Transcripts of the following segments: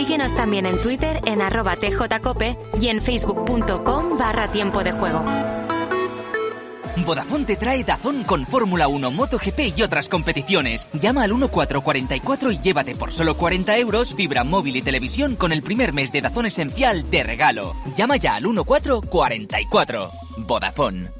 Síguenos también en Twitter en arroba tjcope y en facebook.com barra tiempo de juego. Vodafone te trae Dazón con Fórmula 1, MotoGP y otras competiciones. Llama al 1444 y llévate por solo 40 euros fibra móvil y televisión con el primer mes de Dazón Esencial de regalo. Llama ya al 1444. Vodafone.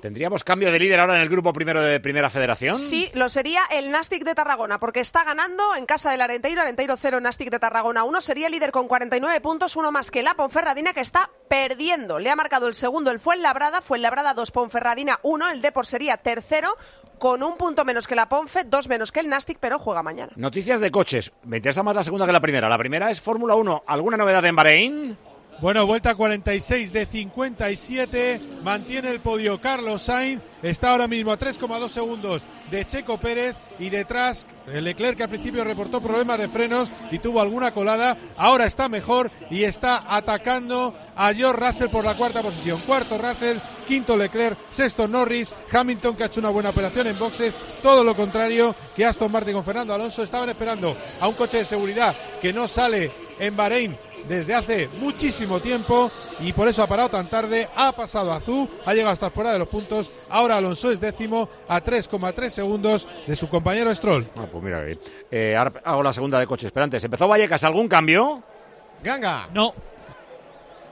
¿Tendríamos cambio de líder ahora en el grupo primero de Primera Federación? Sí, lo sería el Nastic de Tarragona, porque está ganando en casa del Arenteiro, Arenteiro 0, Nastic de Tarragona 1. Sería líder con 49 puntos, uno más que la Ponferradina, que está perdiendo. Le ha marcado el segundo el Fuenlabrada, Fuenlabrada 2, Ponferradina 1. El Depor sería tercero, con un punto menos que la Ponfe, dos menos que el Nastic, pero juega mañana. Noticias de coches. Me interesa más la segunda que la primera. La primera es Fórmula 1. ¿Alguna novedad en Bahrein? Bueno, vuelta 46 de 57, mantiene el podio Carlos Sainz, está ahora mismo a 3,2 segundos de Checo Pérez y detrás Leclerc que al principio reportó problemas de frenos y tuvo alguna colada, ahora está mejor y está atacando a George Russell por la cuarta posición. Cuarto Russell, quinto Leclerc, sexto Norris, Hamilton que ha hecho una buena operación en boxes, todo lo contrario que Aston Martin con Fernando Alonso. Estaban esperando a un coche de seguridad que no sale en Bahrein desde hace muchísimo tiempo y por eso ha parado tan tarde, ha pasado a Azul, ha llegado a estar fuera de los puntos, ahora Alonso es décimo a 3,3 segundos de su compañero Stroll. Ah, pues mira, bien. Eh, ahora hago la segunda de coches. Pero antes, ¿empezó Vallecas algún cambio? Ganga. No.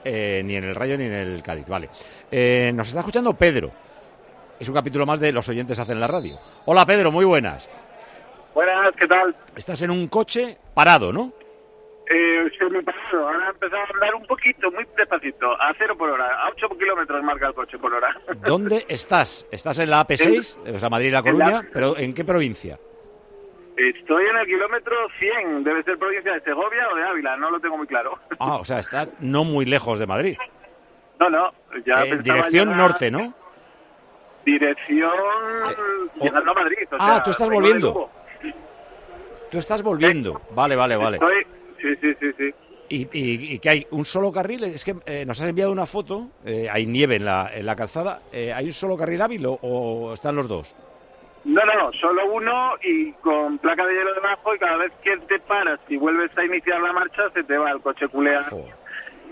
Eh, ni en el Rayo ni en el Cádiz, vale. Eh, nos está escuchando Pedro. Es un capítulo más de Los oyentes hacen la radio. Hola Pedro, muy buenas. Buenas, ¿qué tal? Estás en un coche parado, ¿no? Eh, se me pasó, ahora empezado a andar un poquito, muy despacito, a cero por hora, a 8 kilómetros marca el coche por hora. ¿Dónde estás? ¿Estás en la AP6, o sea, Madrid y La en la- Coruña? ¿Pero en qué provincia? Estoy en el kilómetro 100, debe ser provincia de Segovia o de Ávila, no lo tengo muy claro. Ah, o sea, estás no muy lejos de Madrid. No, no, ya En pensaba dirección norte, ¿no? Dirección llegando a Madrid. o Ah, sea, tú estás volviendo. Tú estás volviendo. Vale, vale, vale. Estoy- Sí, sí, sí, sí. ¿Y, y, y qué hay? ¿Un solo carril? Es que eh, nos has enviado una foto, eh, hay nieve en la, en la calzada. eh, ¿Hay un solo carril hábil o, o están los dos? No, no, no, solo uno y con placa de hielo debajo y cada vez que te paras y vuelves a iniciar la marcha se te va el coche culea.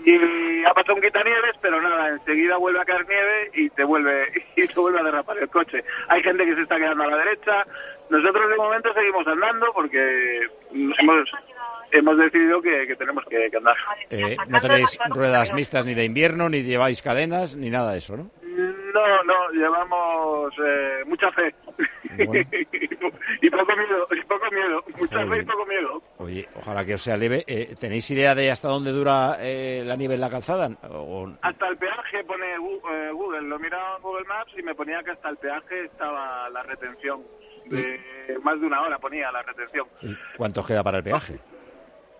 Y ha pasado un quitanieves, pero nada, enseguida vuelve a caer nieve y te vuelve y te vuelve a derrapar el coche. Hay gente que se está quedando a la derecha. Nosotros de momento seguimos andando porque hemos, hemos decidido que, que tenemos que, que andar. Eh, no tenéis ruedas mixtas ni de invierno, ni lleváis cadenas, ni nada de eso, ¿no? No, no, llevamos eh, mucha fe. Bueno. y poco miedo, y poco miedo. Mucha fe y poco miedo. Oye, ojalá que os sea leve. Eh, ¿Tenéis idea de hasta dónde dura eh, la nieve en la calzada? O- Hasta el peaje pone eh, Google, lo miraba en Google Maps y me ponía que hasta el peaje estaba la retención. De más de una hora ponía la retención. ¿y ¿Cuánto os queda para el peaje?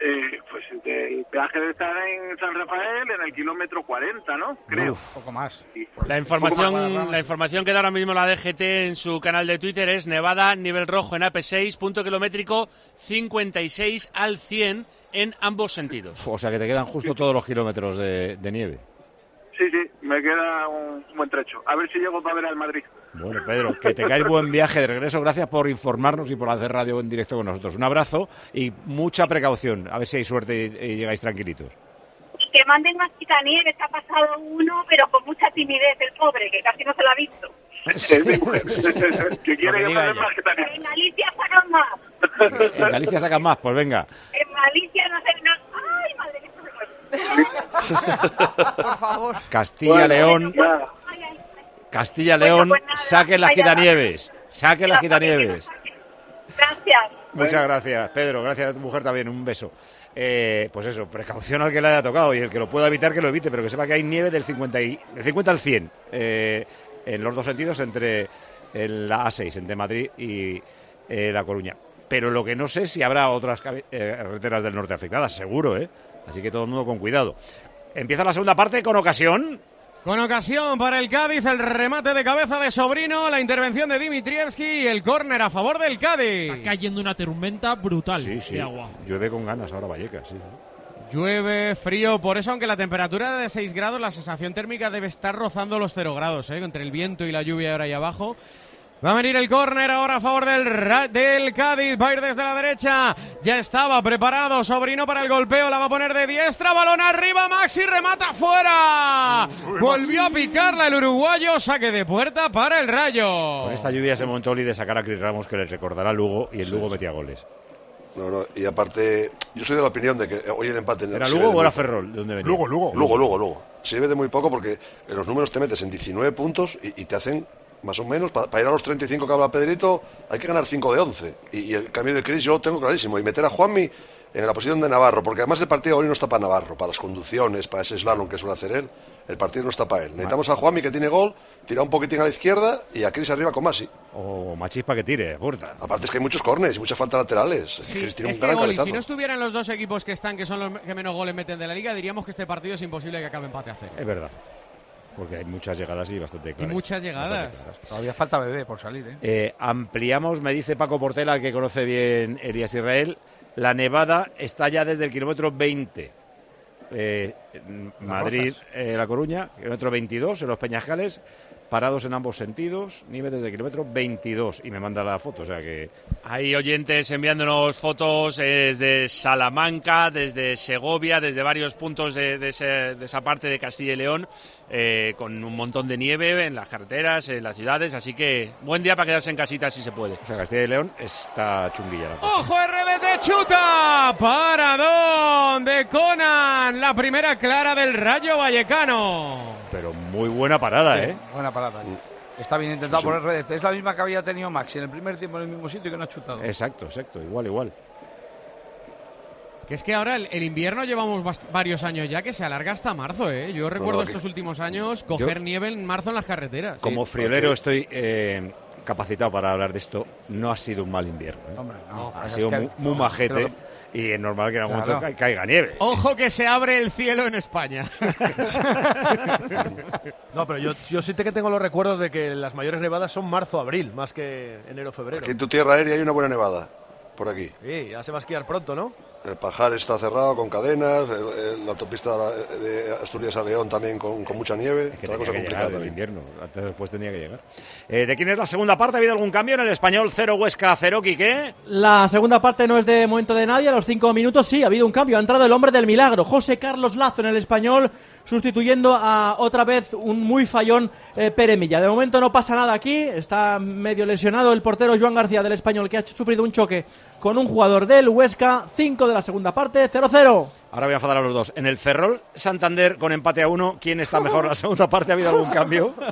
Eh, pues el peaje debe estar en San Rafael en el kilómetro 40, ¿no? Creo. poco más. Poco La más, información, la información que da ahora mismo la DGT en su canal de Twitter es Nevada, nivel rojo en AP6, punto kilométrico 56 al 100 en ambos sentidos. O sea que te quedan justo todos los kilómetros de, de nieve. Sí, sí, me queda un buen trecho. A ver si llego para ver al Madrid. Bueno, Pedro, que tengáis buen viaje de regreso. Gracias por informarnos y por hacer radio en directo con nosotros. Un abrazo y mucha precaución. A ver si hay suerte y, y llegáis tranquilitos. Que manden más quitanieves, ha pasado uno, pero con mucha timidez, el pobre, que casi no se lo ha visto. que quiere que más. En Galicia sacan más. En Galicia sacan más, pues venga. En Galicia no sé, no... ¡Ay, madre mía! Por favor. Castilla-León. Castilla-León, saquen las quitanieves. Saquen las quitanieves. Gracias. Muchas gracias, Pedro. Gracias a tu mujer también. Un beso. Eh, pues eso, precaución al que le haya tocado y el que lo pueda evitar que lo evite, pero que sepa que hay nieve del 50, y, del 50 al 100 eh, en los dos sentidos entre el- la A6 entre Madrid y eh, La Coruña. Pero lo que no sé es si habrá otras eh, carreteras del norte afectadas, seguro, ¿eh? Así que todo el mundo con cuidado. Empieza la segunda parte con ocasión. Con ocasión para el Cádiz, el remate de cabeza de Sobrino, la intervención de Dimitrievski y el córner a favor del Cádiz. Está cayendo una tormenta brutal Sí, sí. de agua. Llueve con ganas ahora Vallecas, sí. Llueve, frío, por eso aunque la temperatura es de 6 grados, la sensación térmica debe estar rozando los 0 grados, ¿eh? entre el viento y la lluvia ahora ahí abajo. Va a venir el córner ahora a favor del, del Cádiz, va a ir desde la derecha, ya estaba preparado Sobrino para el golpeo, la va a poner de diestra, balón arriba, Maxi remata fuera. Volvió a picarla el uruguayo, saque de puerta para el Rayo. Con esta lluvia se montó Oli de sacar a Cris Ramos que le recordará Lugo y el Lugo metía goles. No, no, y aparte, yo soy de la opinión de que hoy el empate... ¿Era sirve Lugo de o era Ferrol? ¿De dónde venía? Lugo, Lugo. Lugo, Lugo, Lugo. Sirve de muy poco porque en los números te metes en 19 puntos y, y te hacen, más o menos, para ir a los 35 que habla Pedrito, hay que ganar 5 de 11. Y, y el cambio de Cris yo lo tengo clarísimo. Y meter a Juanmi en la posición de Navarro, porque además el partido hoy no está para Navarro, para las conducciones, para ese slalom que suele hacer él. El partido no está para él. Necesitamos a Juanmi que tiene gol, tira un poquitín a la izquierda y a Cris arriba con Masi. O Machispa que tire, puerta. Aparte es que hay muchos cornes y muchas faltas laterales. Sí, Cris tiene es un que, gran Oli, si no estuvieran los dos equipos que están, que son los que menos goles meten de la liga, diríamos que este partido es imposible que acabe empate a cero. Es verdad. Porque hay muchas llegadas y bastante claras. muchas llegadas. Claras. Todavía falta bebé por salir, ¿eh? Eh, ampliamos, me dice Paco Portela, que conoce bien Elías Israel. La nevada está ya desde el kilómetro 20. Eh, Madrid, eh, La Coruña, kilómetro 22, en los Peñascales, parados en ambos sentidos, nieve desde el kilómetro 22. Y me manda la foto, o sea que. Hay oyentes enviándonos fotos eh, desde Salamanca, desde Segovia, desde varios puntos de, de ese- de esa parte de Castilla y León, eh, con un montón de nieve en las carreteras, en las ciudades. Así que buen día para quedarse en casita si se puede. O sea, Castilla y León está chunguilla la cosa. ¡Ojo, RDT chuta! ¡Paradón de Conan! La primera clara del Rayo Vallecano. Pero muy buena parada, ¿eh? Buena parada. Está bien intentado por RDC. Es la misma que había tenido Maxi en el primer tiempo en el mismo sitio y que no ha chutado. Exacto, exacto, igual, igual. Que es que ahora el, el invierno llevamos varios años ya que se alarga hasta marzo, ¿eh? Yo recuerdo estos últimos años coger Yo- nieve en marzo en las carreteras. Como friolero estoy eh, capacitado para hablar de esto. No ha sido un mal invierno. ¿eh? no, ha sido que- muy, majete pero- y es normal que en algún Claro. momento ca- caiga nieve. Ojo que se abre el cielo en España. No, pero yo, yo sí que tengo los recuerdos de que las mayores nevadas son marzo-abril, más que enero-febrero. Aquí en tu tierra aérea hay una buena nevada, por aquí. Sí, ya se va a esquiar pronto, ¿no? El Pajar está cerrado con cadenas, el- el- la autopista de Asturias a León también con, con mucha nieve. Que Toda cosa que complicada también. invierno. Antes después tenía que llegar. Eh, ¿De quién es la segunda parte? ¿Ha habido algún cambio en el español 0 Huesca 0 Quique? La segunda parte no es de momento de nadie. A los cinco minutos sí, ha habido un cambio. Ha entrado el hombre del milagro, José Carlos Lazo en el español, sustituyendo a otra vez un muy fallón eh, Pere Milla. De momento no pasa nada aquí. Está medio lesionado el portero Joan García del español, que ha sufrido un choque con un jugador del Huesca. 5 de la segunda parte, 0-0. Ahora voy a enfadar a los dos. En el Ferrol Santander con empate a uno, ¿quién está mejor? ¿La segunda parte ha habido algún cambio?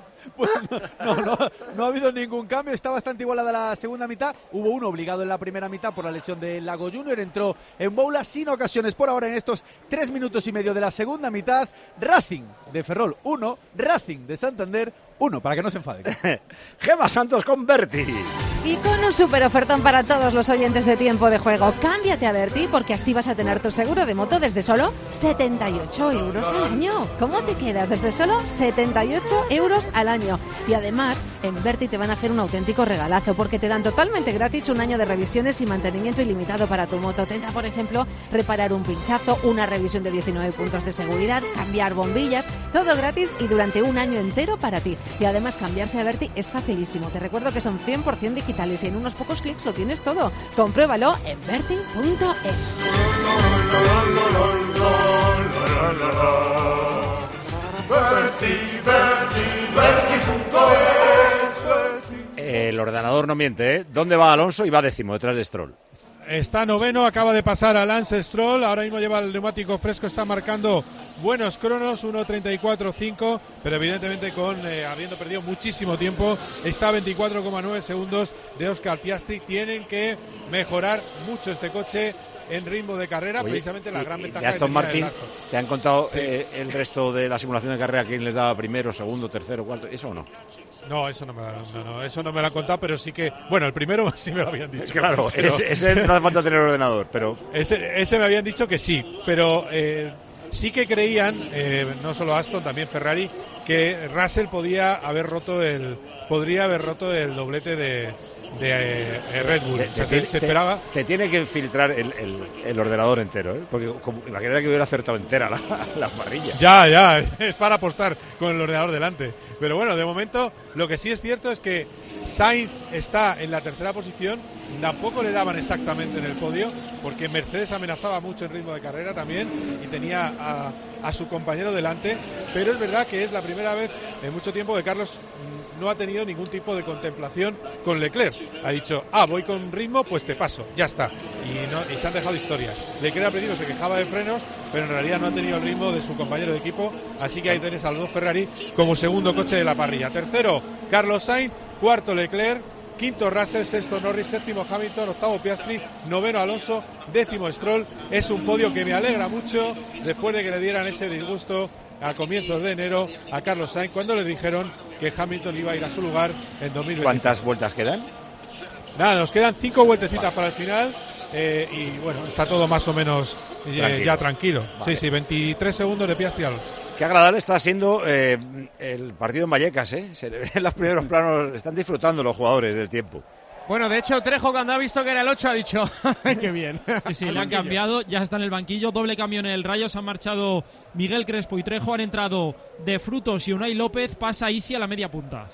No, no, no ha habido ningún cambio, está bastante igualada la segunda mitad. Hubo uno obligado en la primera mitad por la lesión de Lago Junior, entró en Boula sin ocasiones por ahora en estos tres minutos y medio de la segunda mitad. Racing de Ferrol 1, Racing de Santander 1, para que no se enfaden. Gema Santos con Berti. Y con un super ofertón para todos los oyentes de tiempo de juego. Cámbiate a Berti porque así vas a tener tu seguro de moto desde solo 78 euros al año. ¿Cómo te quedas? Desde solo 78 euros al año. Y además, en Berti te van a hacer un auténtico regalazo porque te dan totalmente gratis un año de revisiones y mantenimiento ilimitado para tu moto. Tendrá, por ejemplo, reparar un pinchazo, una revisión de 19 puntos de seguridad, cambiar bombillas, todo gratis y durante un año entero para ti. Y además cambiarse a Berti es facilísimo. Te recuerdo que son 100% digitales en unos pocos clics lo tienes todo. Compruébalo en berti.es. El ordenador no miente, ¿eh? ¿Dónde va Alonso? Y va décimo, detrás de Stroll. Está noveno, acaba de pasar a Lance Stroll, ahora mismo lleva el neumático fresco, está marcando buenos cronos, 1.34.5, pero evidentemente con eh, habiendo perdido muchísimo tiempo, está a 24,9 segundos de Oscar Piastri. Tienen que mejorar mucho este coche en ritmo de carrera, Oye, precisamente la y- gran y ventaja de Aston Martin, Aston. ¿te han contado Sí. eh, el resto de la simulación de carrera quién les daba primero, segundo, tercero, cuarto? ¿Eso o no? No, eso no me, lo- no, no, eso no me lo han contado, pero sí que. Bueno, el primero sí me lo habían dicho. Claro, Pero- ese, ese no hace falta tener ordenador, pero Ese, ese me habían dicho que sí, pero eh, sí que creían, eh, no solo Aston, también Ferrari, que Russell podía haber roto el podría haber roto el doblete de, de, eh, Red Bull. te, O sea, te- se, se esperaba. te tiene que filtrar el, el- el ordenador entero, ¿eh? porque como, imagínate que hubiera acertado entera la, la parrilla. Ya, ya, es para apostar con el ordenador delante. Pero bueno, de momento lo que sí es cierto es que Sainz está en la tercera posición, tampoco le daban exactamente en el podio, porque Mercedes amenazaba mucho en ritmo de carrera también y tenía a, a su compañero delante, pero es verdad que es la primera vez en mucho tiempo que Carlos no ha tenido ningún tipo de contemplación con Leclerc. Ha dicho, ah, voy con ritmo, pues te paso, ya está. Y, no, y se han dejado historias. Leclerc al principio se quejaba de frenos, pero en realidad no ha tenido el ritmo de su compañero de equipo, así que ahí tenés a los dos Ferrari como segundo coche de la parrilla. Tercero, Carlos Sainz, cuarto Leclerc, quinto Russell, sexto Norris, séptimo Hamilton, octavo Piastri, noveno Alonso, décimo Stroll. Es un podio que me alegra mucho después de que le dieran ese disgusto a comienzos de enero a Carlos Sainz cuando le dijeron que Hamilton iba a ir a su lugar en 2020. ¿Cuántas vueltas quedan? Nada, nos quedan cinco vueltecitas para el final eh, y bueno, está todo más o menos eh, Tranquilo. ya tranquilo. Vale. Sí, sí, 23 segundos de Piastri a Alonso. Qué agradable está siendo eh, el partido en Vallecas, ¿eh? Se le ven en los primeros planos, están disfrutando los jugadores del tiempo. Bueno, de hecho, Trejo cuando ha visto que era el 8 ha dicho, qué bien. Sí, sí, le han cambiado, ya está en el banquillo, doble cambio en el Rayo, se han marchado Miguel Crespo y Trejo, han entrado De Frutos y Unai López, pasa Isi a la media punta.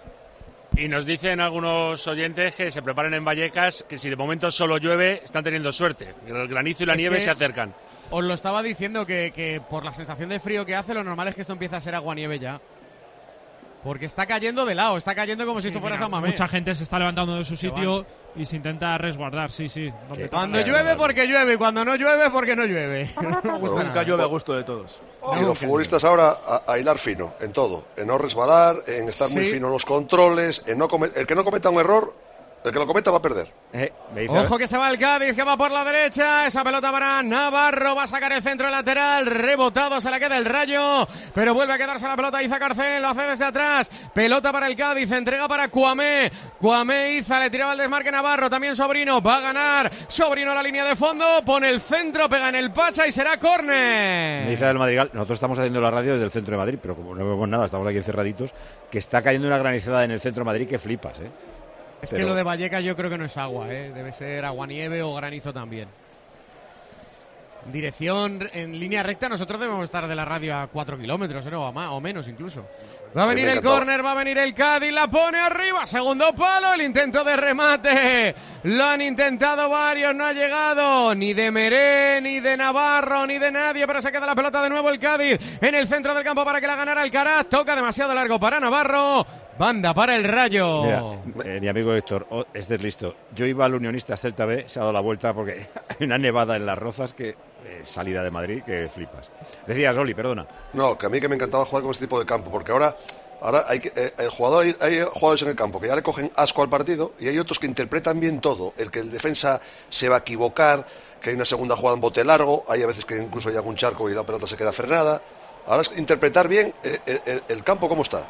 Y nos dicen algunos oyentes que se preparen en Vallecas, que si de momento solo llueve, están teniendo suerte. El granizo y la Es nieve se acercan. Os lo estaba diciendo que, que por la sensación de frío que hace, lo normal es que esto empiece a ser agua-nieve ya. Porque está cayendo de lado, está cayendo como si esto fuera San Mamés. Mucha gente se está levantando de su sitio y se intenta resguardar, sí, sí. Cuando llueve porque llueve, y cuando no llueve porque no llueve. No Nunca nada. llueve a gusto de todos. Y los futbolistas ahora a, a hilar fino en todo, en no resbalar, en estar muy fino en los controles, en no come- el que no cometa un error, el que lo cometa va a perder. Eh, Ojo que se va el Cádiz, que va por la derecha. Esa pelota para Navarro. Va a sacar el centro lateral. Rebotado, se la queda el rayo. Pero vuelve a quedarse la pelota. Iza Carcel lo hace desde atrás. Pelota para el Cádiz. Entrega para Cuamé. Cuamé Iza le tiraba el desmarque Navarro. También Sobrino. Va a ganar. Sobrino a la línea de fondo. Pone el centro, pega en el Pacha y será Me córner. dice del Madrigal, nosotros estamos haciendo la radio desde el centro de Madrid, pero como no vemos nada, estamos aquí encerraditos, que está cayendo una granizada en el centro de Madrid que flipas, ¿eh? Es Pero- que lo de Vallecas yo creo que no es agua, ¿eh? debe ser agua-nieve o granizo también. Dirección en línea recta, nosotros debemos estar de la radio a 4 kilómetros. ¿no? o, más, o menos incluso. Va a venir el córner, va a venir el Cádiz, la pone arriba, segundo palo, el intento de remate. Lo han intentado varios, no ha llegado ni de Meré, ni de Navarro, ni de nadie, pero se queda la pelota de nuevo el Cádiz en el centro del campo para que la ganara Alcaraz. Toca demasiado largo para Navarro. Banda para el Rayo. Mira, eh, mi amigo Héctor, oh, este es listo. Yo iba al Unionista Celta B, se ha dado la vuelta porque hay una nevada en las rozas que eh, salida de Madrid que flipas. Decías, Oli, perdona. No, que a mí que me encantaba jugar con este tipo de campo, porque ahora, ahora hay, que- eh, el jugador, hay, hay jugadores en el campo que ya le cogen asco al partido y hay otros que interpretan bien todo. El que el defensa se va a equivocar, que hay una segunda jugada en bote largo, hay a veces que incluso hay algún charco y la pelota se queda frenada. Ahora es interpretar bien el, el campo cómo está.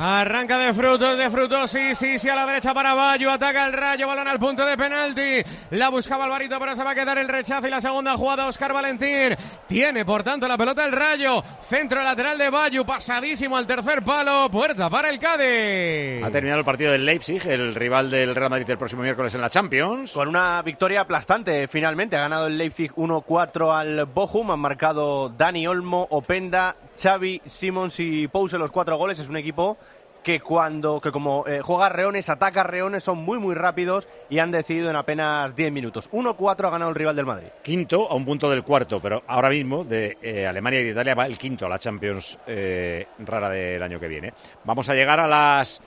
Arranca de frutos, de frutos, sí, sí, sí, a la derecha para Bayo, ataca el rayo, balón al punto de penalti, la buscaba Alvarito, pero se va a quedar el rechazo y la segunda jugada Oscar Valentín, tiene por tanto la pelota el rayo, centro lateral de Bayo, pasadísimo al tercer palo, puerta para el Cádiz. Ha terminado el partido del Leipzig, el rival del Real Madrid el próximo miércoles en la Champions. Con una victoria aplastante, finalmente. Ha ganado el Leipzig 1-4 al Bochum. Han marcado Dani Olmo, Openda, Xavi, Simons y Pous los cuatro goles. Es un equipo que cuando que como eh, juega Reones, ataca Reones, son muy muy rápidos y han decidido en apenas 10 minutos. 1-4 ha ganado el rival del Madrid. Quinto a un punto del cuarto, pero ahora mismo de eh, Alemania y de Italia va el quinto a la Champions eh, rara del año que viene. Vamos a llegar a las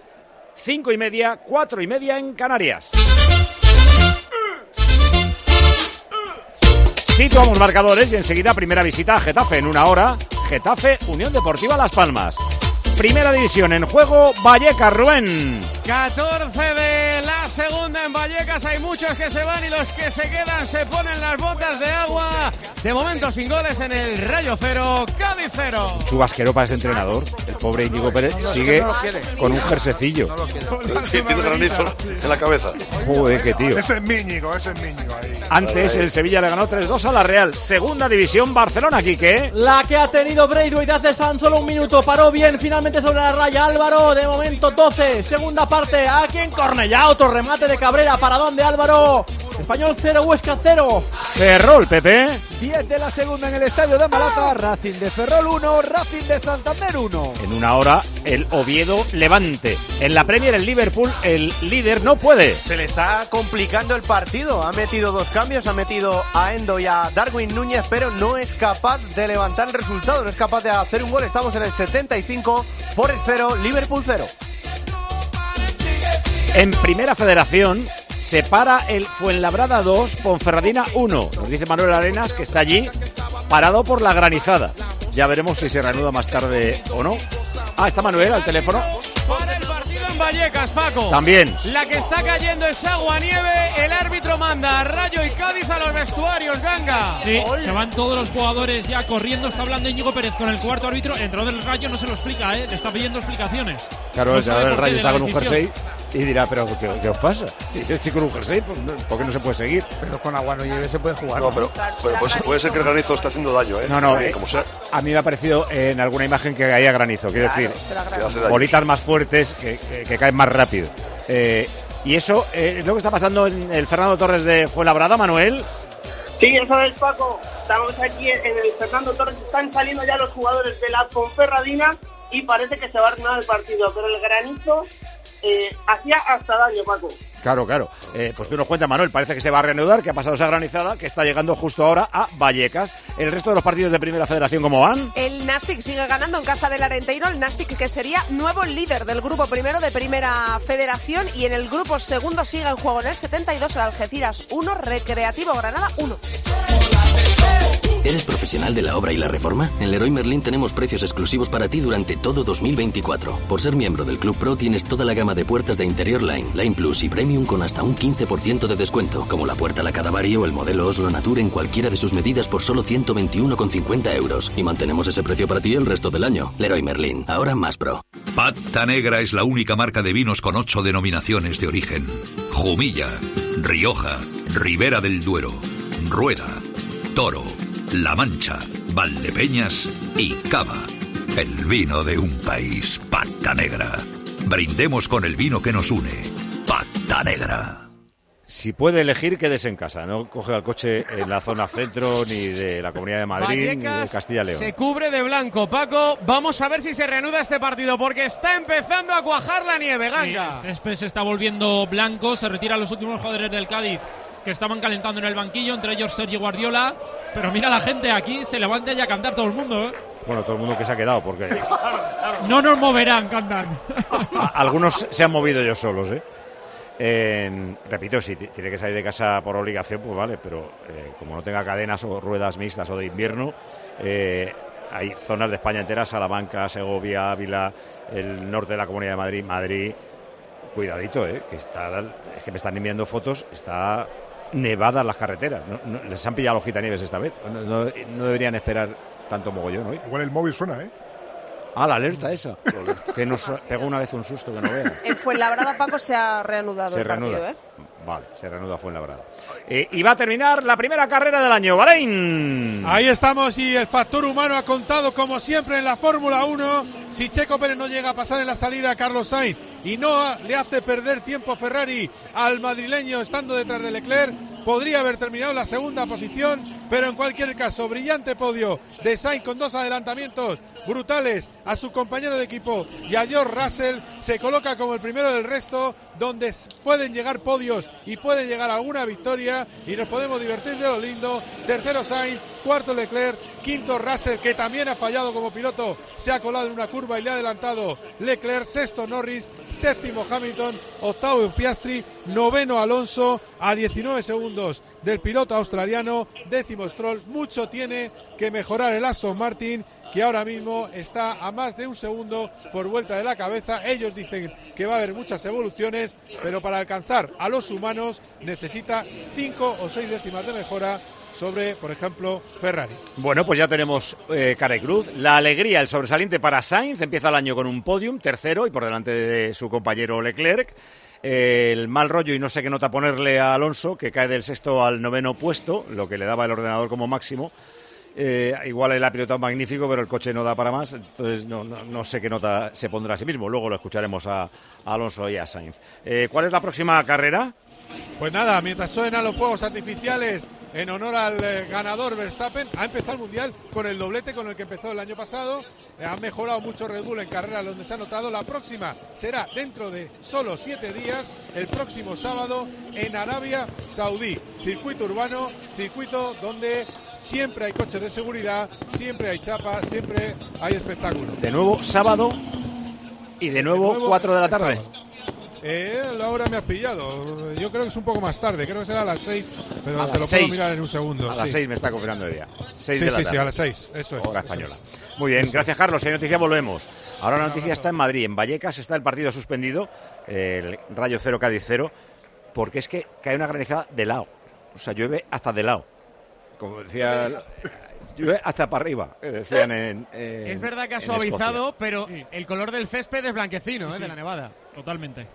cinco y media, cuatro y media en Canarias. Situamos marcadores y enseguida primera visita a Getafe en una hora. Getafe Unión Deportiva Las Palmas. Primera división en juego, Vallecas Rubén. 14 de la segunda en Vallecas. Hay muchos que se van y los que se quedan se ponen las botas de agua. De momento sin goles en el Rayo Cero, Cádiz Cero. Chubasquero para ese entrenador. El pobre Íñigo Pérez sigue con un jersecillo. Sí, tiene granizo en la cabeza. Joder, qué tío. Ese es Míñigo, ese es Míñigo ahí. Antes el Sevilla le ganó 3-2 a la Real. Segunda división, Barcelona, Quique. La que ha tenido Braithwaite hace tan solo un minuto. Paró bien finalmente sobre la raya. Álvaro, de momento 12. Segunda parte, aquí en Cornellá. Otro remate de Cabrera. ¿Para dónde Álvaro? Español 0, Huesca 0. Ferrol, Pepe. 10 de la segunda en el estadio de Malata. Racing de Ferrol 1, Racing de Santander 1. En una hora, el Oviedo Levante. En la Premier, el Liverpool, el líder, no puede. Se le está complicando el partido. Ha metido dos cambios, ha metido a Endo y a Darwin Núñez, pero no es capaz de levantar el resultado, no es capaz de hacer un gol. Estamos en el 75, Forest 0, Liverpool 0. En Primera Federación se para el Fuenlabrada 2, Ponferradina 1. Nos dice Manuel Arenas que está allí parado por la granizada. Ya veremos si se reanuda más tarde o no. Ah, está Manuel al teléfono. Para el partido en Vallecas, Paco. También. La que está cayendo es agua nieve. El árbitro manda a Rayo y Cádiz a los vestuarios. Ganga. Sí, se van todos los jugadores ya corriendo. Está hablando Íñigo Pérez con el cuarto árbitro. El entrenador del Rayo no se lo explica, ¿eh? Le está pidiendo explicaciones. Claro, No el entrenador del Rayo está con un jersey y dirá, pero ¿qué, qué os pasa? Y yo estoy con un jersey, pues, no, ¿por qué no se puede seguir? Pero con agua no lleve se puede jugar. No, pero, pero puede, ser, puede ser que el granizo esté haciendo daño, ¿eh? No, no, Eh, eh, como sea. a mí me ha parecido en alguna imagen que caía granizo, quiero Claro, decir, bolitas más fuertes que, que- que caen más rápido. Eh, y eso eh, es lo que está pasando en el Fernando Torres de Fuenlabrada, Manuel. Sí, eso es Paco. Estamos aquí en el Fernando Torres. Están saliendo ya los jugadores de la Conferradina y parece que se va a arruinar el partido. Pero el granizo eh, hacía hasta daño, Paco. Claro, claro. Eh, pues tú nos cuentas, Manuel, parece que se va a reanudar, que ha pasado esa granizada, que está llegando justo ahora a Vallecas. El resto de los partidos de Primera Federación, ¿cómo van? El Nastic sigue ganando en casa del Arenteiro. El Nastic que sería nuevo líder del grupo primero de Primera Federación. Y en el grupo segundo sigue en juego en el 72 el Algeciras 1, Recreativo Granada 1. ¿Eres profesional de la obra y la reforma? En Leroy Merlin tenemos precios exclusivos para ti durante todo 2024. Por ser miembro del Club Pro tienes toda la gama de puertas de Interior Line, Line Plus y Premium con hasta un 15% de descuento, como la puerta La Cadavari o el modelo Oslo Nature en cualquiera de sus medidas por solo 121,50 euros. Y mantenemos ese precio para ti el resto del año. Leroy Merlin, ahora más pro. Pata Negra es la única marca de vinos con ocho denominaciones de origen. Jumilla, Rioja, Ribera del Duero, Rueda, Toro, La Mancha, Valdepeñas y Cava. El vino de un país, Pata Negra. Brindemos con el vino que nos une. Pata Negra. Si puede elegir, quédese en casa. No coge el coche en la zona centro, ni de la Comunidad de Madrid, ni de Vallecas Castilla y León. se cubre de blanco. Paco, vamos a ver si se reanuda este partido porque está empezando a cuajar la nieve, Ganga. El césped se está volviendo blanco, se retiran los últimos jugadores del Cádiz que estaban calentando en el banquillo, entre ellos Sergio Guardiola. Pero mira la gente aquí, se levanta y a cantar todo el mundo. ¿eh? Bueno, todo el mundo que se ha quedado, porque No nos moverán, cantan. algunos se han movido ellos solos, ¿eh? Repito, si tiene que salir de casa por obligación, pues vale, pero eh, como no tenga cadenas o ruedas mixtas o de invierno, eh, hay zonas de España entera, Salamanca, Segovia, Ávila, el norte de la Comunidad de Madrid, Madrid. Cuidadito. Que está, es que me están enviando fotos, está nevadas las carreteras. No- no- les han pillado los gitanieves esta vez. No, no- no deberían esperar tanto mogollón hoy. Igual el móvil suena, ¿eh? Ah, la alerta esa. que nos pegó una vez un susto que no veas. En Fuenlabrada, Paco, se ha reanudado Se el partido. ¿eh? Vale, se reanuda Fuenlabrada. Eh, y va a terminar la primera carrera del año, Bahrein. Ahí estamos y el factor humano ha contado como siempre en la Fórmula 1. Si Checo Pérez no llega a pasar en la salida a Carlos Sainz y no le hace perder tiempo Ferrari al madrileño estando detrás de Leclerc, podría haber terminado la segunda posición, pero en cualquier caso, brillante podio de Sainz con dos adelantamientos brutales a su compañero de equipo. Y a George Russell, se coloca como el primero del resto, donde pueden llegar podios y puede llegar alguna victoria. Y nos podemos divertir de lo lindo. Tercero Sainz, cuarto Leclerc, quinto Russell, que también ha fallado como piloto, se ha colado en una curva y le ha adelantado Leclerc, sexto Norris, séptimo Hamilton, octavo Piastri, noveno Alonso, a 19 segundos del piloto australiano, décimo Stroll, mucho tiene que mejorar el Aston Martin que ahora mismo está a más de un segundo por vuelta de la cabeza. Ellos dicen que va a haber muchas evoluciones, pero para alcanzar a los humanos necesita cinco o seis décimas de mejora sobre, por ejemplo, Ferrari. Bueno, pues ya tenemos eh, cruz. La alegría, el sobresaliente para Sainz. Empieza el año con un podium, tercero, y por delante de su compañero Leclerc. Eh, el mal rollo y no sé qué nota ponerle a Alonso, que cae del sexto al noveno puesto, lo que le daba el ordenador como máximo. Eh, igual él ha pilotado magnífico, pero el coche no da para más, entonces no, no- no sé qué nota se pondrá a sí mismo. Luego lo escucharemos a, Alonso y a Sainz. Eh, ¿Cuál es la próxima carrera? Pues nada, mientras suenan los fuegos artificiales en honor al eh, ganador Verstappen, ha empezado el Mundial con el doblete con el que empezó el año pasado. Eh, ha mejorado mucho Red Bull en carreras donde se ha notado. La próxima será dentro de solo siete días, el próximo sábado en Arabia Saudí. Circuito urbano, circuito donde siempre hay coches de seguridad, siempre hay chapa, siempre hay espectáculo. De nuevo sábado y de nuevo, nuevo 4 de la tarde. sábado. Eh, la hora me has pillado. Yo creo que es un poco más tarde. Creo que será a las 6, pero A te lo seis. puedo mirar en un segundo. A sí. las 6 me está confirmando ella. Seis Sí, de la sí, sí, tarde. a las 6. Eso es. Hora española. es. Muy bien, Eso gracias Carlos. Si hay noticia volvemos. Ahora la noticia está en Madrid, en Vallecas está el partido suspendido, el Rayo 0 Cádiz 0, porque es que cae una granizada de lado. O sea, llueve hasta de lado. Como decía, llueve hasta para arriba, eh, decían en, en- Es verdad que ha suavizado, Escocia. pero el color del césped es blanquecino, Sí, ¿eh? sí. de la nevada. Totalmente.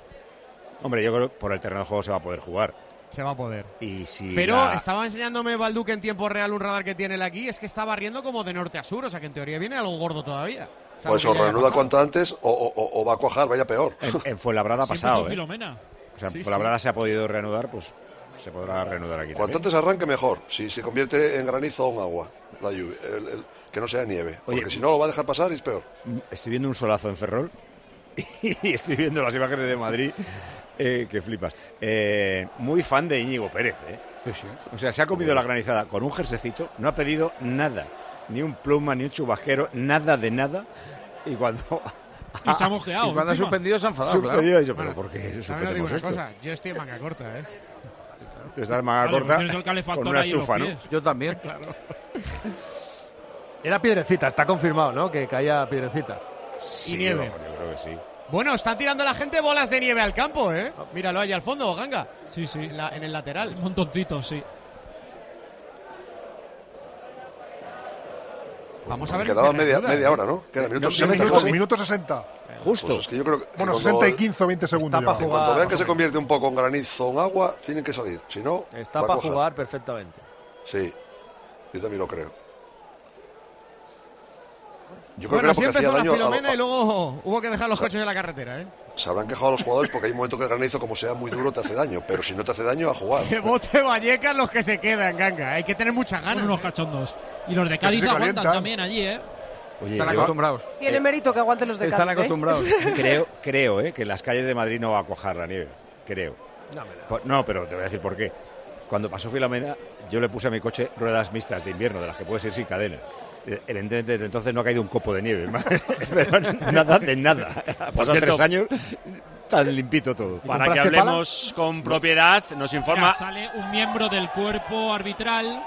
Hombre, yo creo que por el terreno de juego se va a poder jugar. Se va a poder. Y si Pero la- estaba enseñándome Balduque en tiempo real un radar que tiene él aquí, es que está barriendo como de norte a sur, o sea que en teoría viene algo gordo todavía. Pues o reanuda cuanto antes o, o- va a cuajar, vaya peor. En, en Fuenlabrada ha pasado, ¿eh? Filomena. O sea, en Sí, Fuenlabrada se ha podido reanudar, pues se podrá reanudar aquí Cuanto también. antes arranque, mejor. Si se convierte en granizo o en agua, la lluvia, el- el- que no sea nieve. Oye, porque si no, lo va a dejar pasar y es peor. Estoy viendo un solazo en Ferrol y estoy viendo las imágenes de Madrid eh, que flipas. Eh, muy fan de Íñigo Pérez, ¿eh? O sea, se ha comido la granizada con un jersecito, no ha pedido nada, ni un pluma, ni un chubasquero, nada de nada. Y cuando... Y se ha mojeado. Y cuando ha suspendido se ha enfadado, claro. Dicho, pero Bueno, ¿por qué digo una esto? cosa, yo estoy en manga corta, ¿eh? Tú estás en manga Vale, pues corta calefactor con una estufa, ¿no? Yo también. Era piedrecita, está confirmado, ¿no? Que caía piedrecita. Sí, nieve. vamos, yo creo que sí. Bueno, están tirando la gente bolas de nieve al campo, ¿eh? Míralo ahí al fondo, Ganga. Sí, sí. En, la- en el lateral. Un montoncito, sí. Vamos a ver. Quedaba si media, media ¿eh? hora, ¿no? Queda minuto No, no 60 me Minuto, casi. minuto 60. Justo. Pues es que yo creo que Bueno, cuando- 60 y 15 o 20 segundos. Está para llevamos. En cuanto jugar. vean que se convierte un poco en granizo o en agua, tienen que salir. Si no, Está para jugar perfectamente. Sí, yo también lo creo. Yo creo Bueno, que así era porque hacía empezó la Filomena a- y luego hubo que dejar los coches en la carretera, ¿eh? se habrán quejado los jugadores porque hay un momento que el granizo, como sea muy duro, te hace daño. Pero si no te hace daño, a jugar. Que bote Vallecas los que se quedan, Ganga. Hay que tener muchas Son ganas. unos ¿eh? cachondos. Y los de Cádiz aguantan calientan. también allí, ¿eh? Oye, Están acostumbrados. Tiene mérito que aguanten los de Están Cádiz, ¿eh? acostumbrados. creo, creo eh, que en las calles de Madrid no va a cuajar la nieve. Creo. Por- No, pero te voy a decir por qué. Cuando pasó Filomena, yo le puse a mi coche ruedas mixtas de invierno, de las que puedes ir sin cadena. Evidentemente, desde entonces no ha caído un copo de nieve. Pero nada de nada. Ha pasado cierto- tres años, tan limpito todo. Para que hablemos con propiedad, nos Mira, informa sale un miembro del cuerpo arbitral.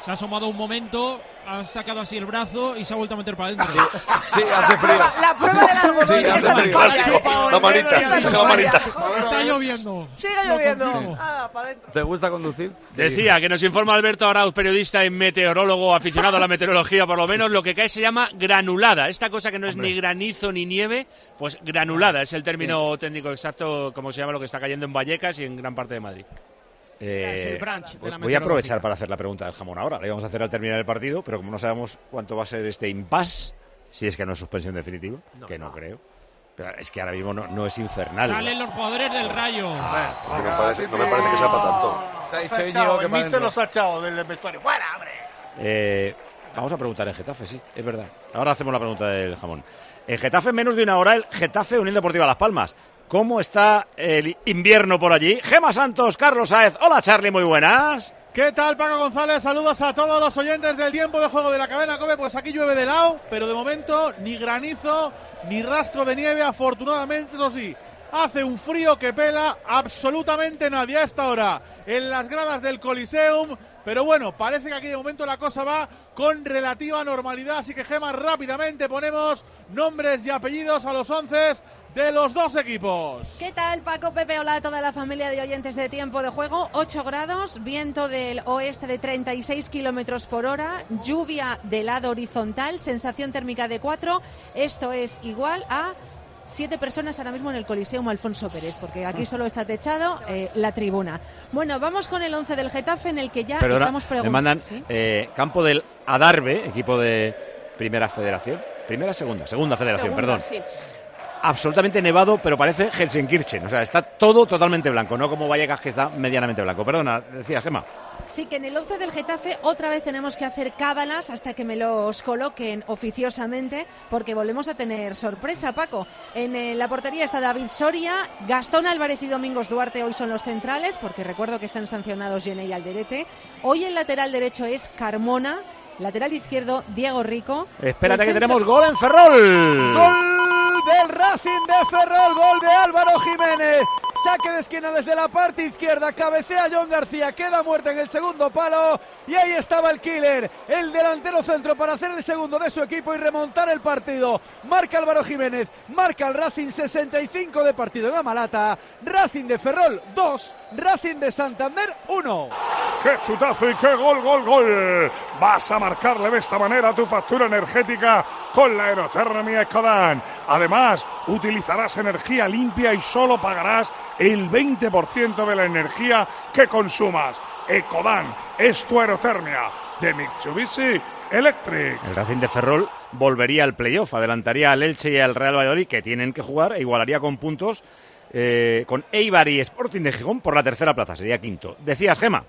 Se ha asomado un momento, ha sacado así el brazo y se ha vuelto a meter para adentro. Sí, hace frío. La prueba del algodón. Sí, hace frío. la manita, la manita. Está lloviendo. Sigue Lo lloviendo. Ah, para. ¿Te gusta conducir? Decía que nos informa Alberto Arauz, periodista y meteorólogo aficionado a la meteorología, por lo menos. Lo que cae se llama granulada. Esta cosa que no es ni granizo ni nieve, pues granulada es el término técnico exacto, como se llama lo que está cayendo en Vallecas y en gran parte de Madrid. Eh, Es el branch de la voy a aprovechar para hacer la pregunta del jamón ahora. La íbamos a hacer al terminar el partido, pero como no sabemos cuánto va a ser este impasse, si es que no es suspensión definitiva, que no creo. Pero es que ahora mismo no, no es infernal. Salen los jugadores del Rayo. Es que no, parece, no me parece que sea para tanto. Se ha echado, el míster los ha echado del vestuario. ¡Fuera, hombre! Eh, vamos a preguntar en Getafe, sí, es verdad. Ahora hacemos la pregunta del jamón. En Getafe, en menos de una hora, el Getafe Unión Deportiva Las Palmas. ¿Cómo está el invierno por allí? Gema Santos, Carlos Saez. Hola, Charlie, muy buenas. ¿Qué tal, Paco González? Saludos a todos los oyentes del tiempo de juego de la cadena Cope. Pues aquí llueve de lado, pero de momento ni granizo ni rastro de nieve, afortunadamente, eso sí. Hace un frío que pela absolutamente nadie a esta hora en las gradas del Coliseum, Pero bueno, parece que aquí de momento la cosa va con relativa normalidad. Así que Gema, rápidamente ponemos nombres y apellidos a los once de los dos equipos. ¿Qué tal, Paco, Pepe? Hola a toda la familia de oyentes de tiempo de juego. 8 grados, viento del oeste de 36 kilómetros por hora, lluvia de lado horizontal, sensación térmica de 4. Esto es igual a siete personas ahora mismo en el Coliseum Alfonso Pérez, porque aquí solo está techado eh, la tribuna. Bueno, vamos con el 11 del Getafe en el que ya Perdona, estamos me preguntando. mandan ¿Sí? eh, campo del Adarve, equipo de Primera Federación. Primera, segunda, segunda federación, Segunda, perdón. sí. Absolutamente nevado, pero parece Helsenkirchen. O sea, está todo totalmente blanco, no como Vallecas que está medianamente blanco. Perdona, decía Gema. Sí, que en el 11 del Getafe otra vez tenemos que hacer cábalas hasta que me los coloquen oficiosamente, porque volvemos a tener sorpresa, Paco. En eh, la portería está David Soria, Gastón Álvarez y Domingos Duarte hoy son los centrales, porque recuerdo que están sancionados Gené y Alderete. Hoy el lateral derecho es Carmona, lateral izquierdo Diego Rico. Espérate que tenemos gol en Ferrol. Gol del Racing de Ferrol, gol de Álvaro Jiménez. Saque de esquina desde la parte izquierda, cabecea John García, queda muerta en el segundo palo y ahí estaba el killer, el delantero centro para hacer el segundo de su equipo y remontar el partido. Marca Álvaro Jiménez, marca el Racing 65 de partido en Amalata, Racing de Ferrol 2, Racing de Santander 1. ¡Qué chutazo y qué gol, gol, gol! Vas a marcarle de esta manera tu factura energética con la aerotermia Ecodan. Además, utilizarás energía limpia y solo pagarás el 20% de la energía que consumas. Ecodan es tu aerotermia de Mitsubishi Electric. El Racing de Ferrol volvería al playoff, adelantaría al Elche y al Real Valladolid, que tienen que jugar, e igualaría con puntos eh, con Eibar y Sporting de Gijón por la tercera plaza, sería quinto. Decías, Gema.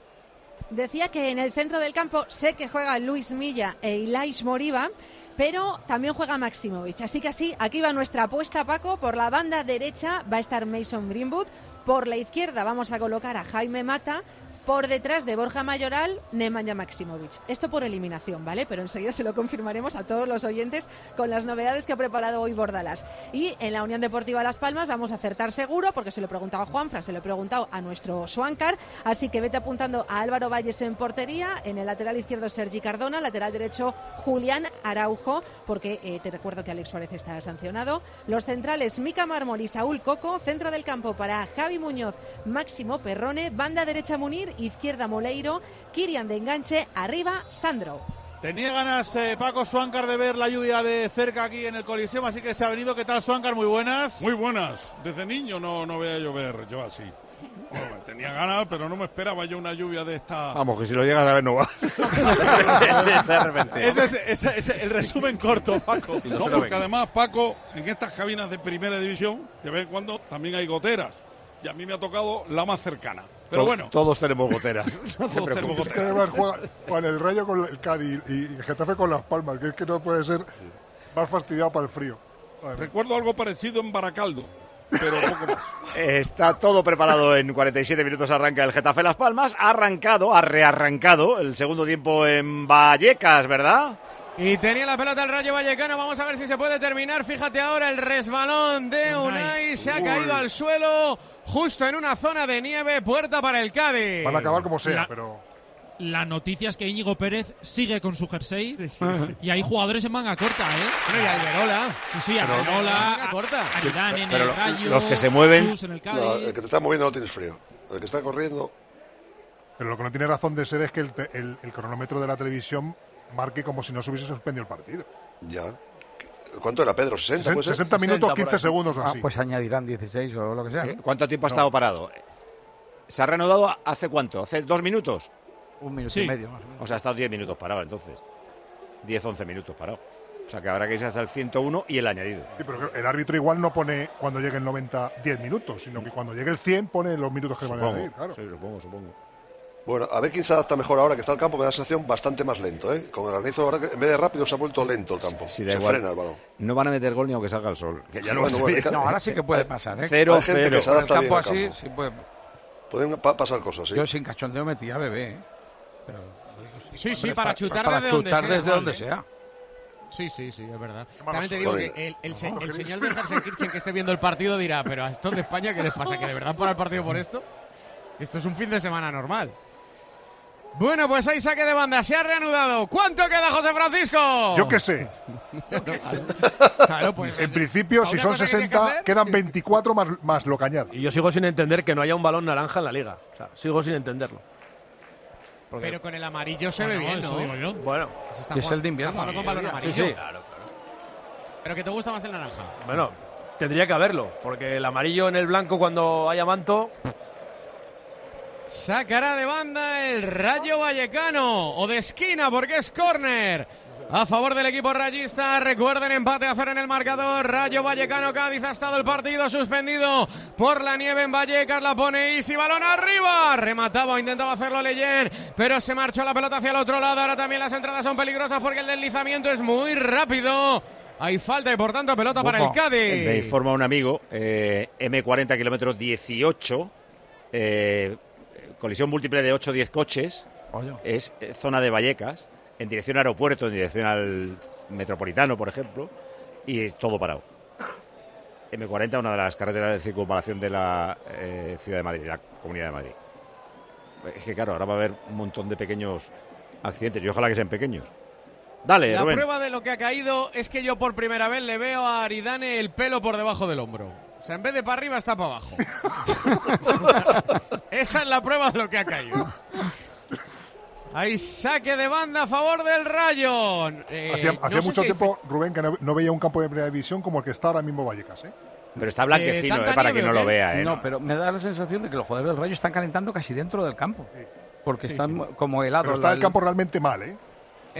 Decía que en el centro del campo sé que juega Luis Milla e Ilais Moriba, pero también juega Maximovic. Así que así, aquí va nuestra apuesta, Paco. Por la banda derecha va a estar Mason Greenwood. Por la izquierda vamos a colocar a Jaime Mata. Por detrás de Borja Mayoral, Nemanja Maximovic. Esto por eliminación, ¿vale? Pero enseguida se lo confirmaremos a todos los oyentes con las novedades que ha preparado hoy Bordalas. Y en la Unión Deportiva Las Palmas vamos a acertar seguro, porque se lo he preguntado a Juanfran, se lo he preguntado a nuestro Swankar. Así que vete apuntando a Álvaro Valles en portería, en el lateral izquierdo Sergi Cardona, lateral derecho Julián Araujo, porque eh, te recuerdo que Alex Suárez está sancionado. Los centrales Mica Mármol y Saúl Coco, centro del campo para Javi Muñoz, Máximo Perrone, banda derecha Munir, izquierda Moleiro, Kirian de enganche, arriba Sandro. Tenía ganas eh, Paco Suáncar de ver la lluvia de cerca aquí en el Coliseum, así que se ha venido. ¿Qué tal, Suáncar? Muy buenas. Muy buenas. Desde niño no, no veía llover, yo así. Bueno, tenía ganas, pero no me esperaba yo una lluvia de esta. Vamos, que si lo llegas a ver no vas. Ese es, ese es el resumen corto, Paco. No, porque además, Paco, en estas cabinas de primera división, de vez en cuando también hay goteras. Y a mí me ha tocado la más cercana. Pero To- bueno. Todos tenemos goteras. No te Todos tenemos preocupes. Es que además juega con el Rayo con el Cádiz y el Getafe con Las Palmas, que es que no puede ser más fastidiado para el frío. Recuerdo algo parecido en Baracaldo, pero poco más. Está todo preparado en 47 minutos. Arranca el Getafe Las Palmas. Ha arrancado, ha rearrancado el segundo tiempo en Vallecas, ¿verdad? Y tenía la pelota el Rayo Vallecano. Vamos a ver si se puede terminar. Fíjate ahora el resbalón de Unai. Se ha Uy. caído al suelo justo en una zona de nieve. Puerta para el Cádiz. Van a acabar como sea, La- pero La noticia es que Íñigo Pérez sigue con su jersey sí. y hay jugadores en manga corta, ¿eh? Bueno, y Alberola. Sí, sí, Alberola, Manga corta. en el Rayo, los que se mueven- en el Cádiz. No, el que te está moviendo no tienes frío. El que está corriendo. Pero lo que no tiene razón de ser es que el- el cronómetro de la televisión marque como si no se hubiese suspendido el partido. Ya. ¿Cuánto era, Pedro? ¿60? puede ser? 60 minutos, 15 segundos o Ah, así. pues añadirán 16 o lo que sea. ¿no? ¿Cuánto tiempo ha estado parado? ¿Se ha reanudado hace cuánto? ¿Hace dos minutos? Un minuto Sí. y medio más o menos. O sea, ha estado 10 minutos parado entonces. 10, 11 minutos parado. O sea, que habrá que irse hasta el 101 y el añadido. Sí, pero el árbitro igual no pone cuando llegue el 90 10 minutos, sino que cuando llegue el 100 pone los minutos que van a Supongo, añadir, claro. sí, supongo, supongo. Bueno, a ver quién se adapta mejor ahora que está el campo. Me da la sensación bastante más lento, ¿eh? Con el granizo ahora que en vez de rápido se ha vuelto lento el campo. Sí, da se igual. frena el balón. No van a meter gol ni aunque salga el sol. Que ya lo Bueno, bueno, No, ahora sí que puede pasar, ¿eh? Cero, Hay gente cero. que se el adapta bien campo al así, campo. sí puede. Pueden pa- pasar cosas, sí. Yo sin cachondeo metía bebé, ¿eh? Pero, Sí, sí, hombre, para pa- chutar para desde donde chutar sea. desde donde sea. Sí, sí, sí, es verdad. También te digo que el, el se- el señor que esté viendo el partido dirá, pero a estos de España, ¿qué les pasa? ¿Que de verdad para el partido por esto? Esto es un fin de semana normal. Bueno, pues ahí saque de banda, se ha reanudado. ¿Cuánto queda, José Francisco? Yo qué sé. Claro, pues, En principio, si son cosa que tiene que 60, hacer- quedan 24 más, más lo que añade. Y yo sigo sin entender que no haya un balón naranja en la liga. O sea, sigo sin entenderlo. Porque- Pero con el amarillo se ve bien, eso ¿no? digo yo. Bueno. Se está es el de invierno. está con balón Sí, amarillo. sí. Pero que te gusta más el naranja. Bueno, tendría que haberlo, porque el amarillo en el blanco cuando haya manto. Sacará de banda el Rayo Vallecano o de esquina porque es córner. A favor del equipo rayista, recuerden empate a hacer en el marcador. Rayo Vallecano Cádiz ha estado el partido suspendido por la nieve en Vallecas. La pone Isi, balón arriba. Remataba, intentaba hacerlo Leyen, pero se marchó la pelota hacia el otro lado. Ahora también las entradas son peligrosas porque el deslizamiento es muy rápido. Hay falta y por tanto pelota para el Me Cádiz. informa un amigo, eh, M40 kilómetros 18, eh, colisión múltiple de 8 o 10 coches, es eh, zona de Vallecas, en dirección al aeropuerto, en dirección al metropolitano, por ejemplo, y es todo parado. M40, una de las carreteras de circunvalación de la eh, ciudad de Madrid, de la Comunidad de Madrid. Es que claro, ahora va a haber un montón de pequeños accidentes, y ojalá que sean pequeños. Dale, La Rubén. prueba de lo que ha caído es que yo por primera vez le veo a Aridane el pelo por debajo del hombro. O sea, en vez de para arriba está para abajo. Esa es la prueba de lo que ha caído. Hay saque de banda a favor del Rayo. Eh, hacía no hacía sé mucho si hay tiempo, Rubén, que no, no veía un campo de primera división como el que está ahora mismo Vallecas. ¿eh? Pero está blanquecino, ¿tanta eh, para o no lo vea. eh, No, ¿no? pero me da la sensación de que los jugadores del Rayo están calentando casi dentro del campo. Porque Sí, están sí. como helados. Pero está La- el campo realmente mal, ¿eh?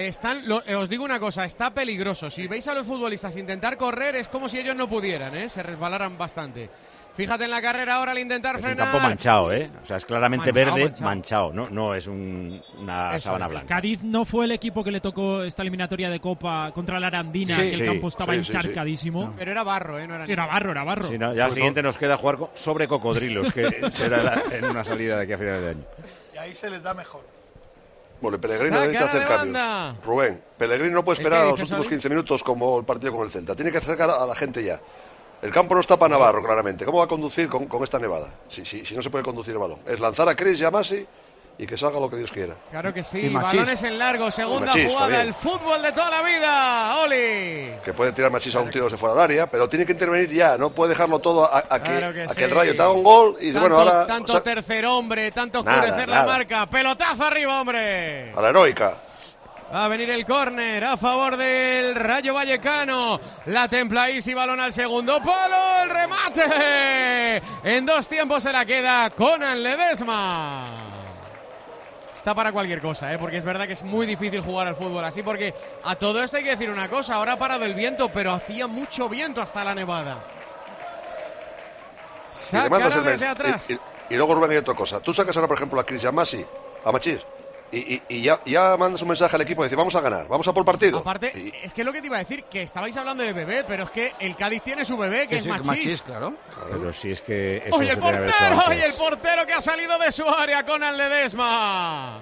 Están, lo- eh, os digo una cosa, está peligroso. Si veis a los futbolistas intentar correr, es como si ellos no pudieran, ¿eh? se resbalaran bastante. Fíjate en la carrera ahora al intentar Es un frenar. campo manchado, ¿eh? O sea, es claramente Manchado, verde, manchado. manchado. No, no es un- una Eso sábana es. blanca. Cádiz no fue el equipo que le tocó esta eliminatoria de Copa contra la Arandina, Sí, que sí, el campo estaba sí, sí, sí. encharcadísimo. Pero era barro, ¿eh? No era Sí, era barro, era barro. Sí, no, ya al siguiente nos queda jugar sobre cocodrilos, que será la- en una salida de aquí a finales de año. Y ahí se les da mejor. Bueno, el Pellegrino Saca necesita hacer cambios. Rubén, Pellegrino no puede ¿El esperar a los últimos Oli? 15 minutos como el partido con el Celta. Tiene que sacar a la gente ya. El campo no está para Navarro, claramente. ¿Cómo va a conducir con, con esta nevada? Si, si, si no se puede conducir el balón. Es lanzar a Chris y a Masi y que salga lo que Dios quiera. Claro que sí, Y balones en largo, segunda jugada, el fútbol de toda la vida, Oli. Que puede tirar Machís a un tiro desde fuera del área, pero tiene que intervenir ya. No puede dejarlo todo a, a que, Claro que a que sí. el Rayo te haga un gol y dice, tanto, bueno, ahora tanto o sea, tercer hombre, tanto Nada, oscurecer la nada. marca, pelotazo arriba, hombre. a la heroica. Va a venir el córner a favor del Rayo Vallecano. La templa Isi, balón al segundo palo. El remate. En dos tiempos se la queda Conan Ledesma. Está para cualquier cosa, ¿eh? porque es verdad que es muy difícil jugar al fútbol así. Porque a todo esto hay que decir una cosa: ahora ha parado el viento, pero hacía mucho viento hasta la nevada. El desde atrás. Y, y- y luego, Rubén, hay otra cosa. Tú sacas ahora, por ejemplo, a Chris y a Machís, y, y- y ya, ya mandas un mensaje al equipo y dices, vamos a ganar, vamos a por partido. Aparte, es que lo que te iba a decir, que estabais hablando de bebé, pero es que el Cádiz tiene su bebé, que es Machís. Machís, claro. Pero si es que eso ¡Oye, no el se tenía que haber hecho portero! antes. ¡Oye, el portero que ha salido de su área con el Ledesma!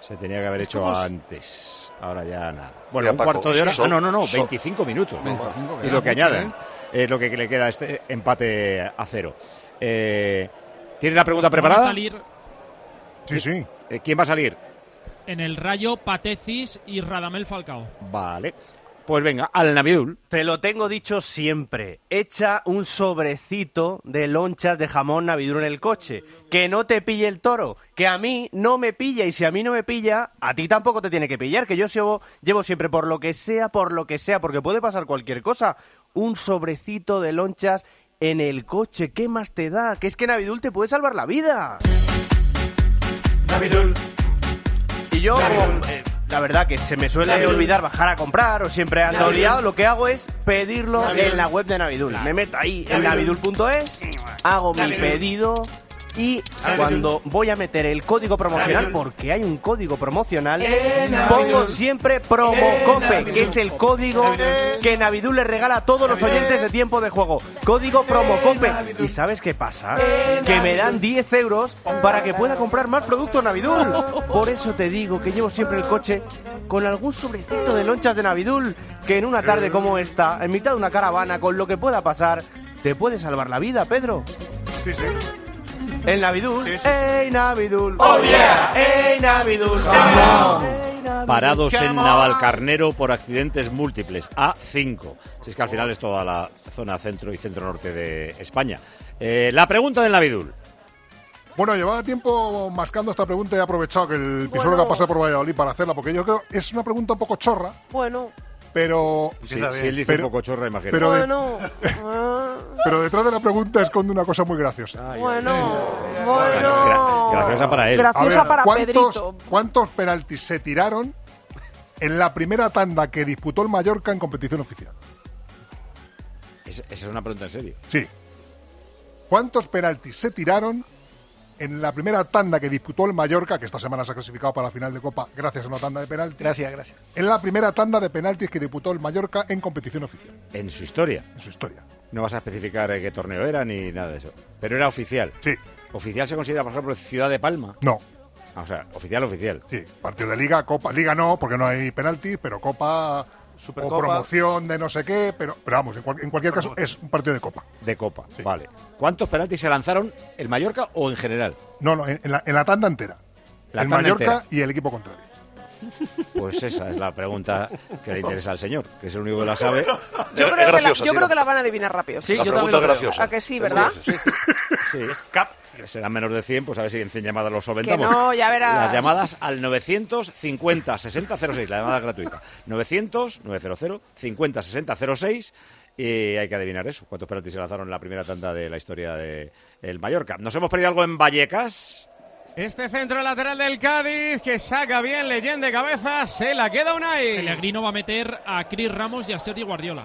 Se tenía que haber hecho como- antes. Ahora ya nada. Bueno, un Paco, cuarto de hora. son- ah, no, no, no, son- 25 minutos. No, 25 va. y lo que añaden es lo que le queda a este empate a cero. Eh, ¿Tiene la pregunta Va a preparada? salir Sí, sí. Eh, ¿Quién va a salir? en el Rayo Patecis y Radamel Falcao. Vale. Pues venga, al Navidul. Te lo tengo dicho siempre. Echa un sobrecito de lonchas de jamón Navidul en el coche. Que no te pille el toro. Que a mí no me pilla. Y si a mí no me pilla, a ti tampoco te tiene que pillar. Que yo llevo, llevo siempre por lo que sea, por lo que sea. Porque puede pasar cualquier cosa. Un sobrecito de lonchas en el coche. ¿Qué más te da? Que es que Navidul te puede salvar la vida. Y yo, como, eh, la verdad que se me suele olvidar bajar a comprar o siempre ando liado, lo que hago es pedirlo en la web de Navidul. Me meto ahí en Navidul. navidul.es, hago mi pedido y Navidul. cuando voy a meter el código promocional, Navidul. porque hay un código promocional, pongo siempre promocope, que es el código que Navidul le regala a todos los oyentes de tiempo de juego. Código promocope. ¿Y sabes qué pasa? Que me dan 10 euros para que pueda comprar más productos Navidul. Por eso te digo que llevo siempre el coche con algún sobrecito de lonchas de Navidul, que en una tarde como esta, en mitad de una caravana, con lo que pueda pasar, te puede salvar la vida, Pedro. Sí, sí. El Navidul. ¡Ey, Navidul! Oh, yeah. ¡Ey, Navidul! Parados en. Navalcarnero por accidentes múltiples. A5. Si es que al final es toda la zona centro y centro-norte de España. Eh, la pregunta del Navidul. Bueno, llevaba tiempo mascando esta pregunta y he aprovechado que el Bueno. que pasa por Valladolid para hacerla, porque yo creo que es una pregunta un poco chorra, Bueno, pero... Si, si él dice pero, un poco chorra, pero de- bueno, pero detrás de la pregunta esconde una cosa muy graciosa. bueno, bueno. graciosa para él. Graciosa ver, para ¿cuántos, Pedrito. ¿Cuántos penaltis se tiraron en la primera tanda que disputó el Mallorca en competición oficial? Es- esa es una pregunta en serio. Sí. ¿Cuántos penaltis se tiraron en la primera tanda que disputó el Mallorca, que esta semana se ha clasificado para la final de Copa gracias a una tanda de penaltis? Gracias, gracias. En la primera tanda de penaltis que disputó el Mallorca en competición oficial. En su historia. En su historia. No vas a especificar eh, qué torneo era ni nada de eso. Pero era oficial. Sí. ¿Oficial se considera, por ejemplo, Ciudad de Palma? No. Ah, o sea, oficial, oficial. Sí, partido de Liga, Copa. Liga no, porque no hay penaltis, pero Copa o promoción de no sé qué, pero, pero vamos, en, cual- en cualquier caso es un partido de Copa. De Copa, vale. ¿Cuántos penaltis se lanzaron el Mallorca o en general? No, no, en, en la, en la tanda entera. La el tanda Mallorca entera. y el equipo contrario. Pues esa es la pregunta que le interesa al señor, que es el único que la sabe. Yo, creo, que la, yo creo que la van a adivinar rápido. Sí, La yo pregunta es graciosa. ¿A que sí, verdad? Sí, que serán menos de 100, pues a ver si en 100 llamadas lo Que solventamos. no, ya verás. Las llamadas al 950 60 06, la llamada gratuita. 900 900 50 60 06 y hay que adivinar eso, cuántos penaltis se lanzaron en la primera tanda de la historia de el Mallorca. Nos hemos perdido algo en Vallecas. Este centro lateral del Cádiz que saca bien leyenda de cabeza, se la queda Unai. Pellegrino va a meter a Chris Ramos y a Sergio Guardiola.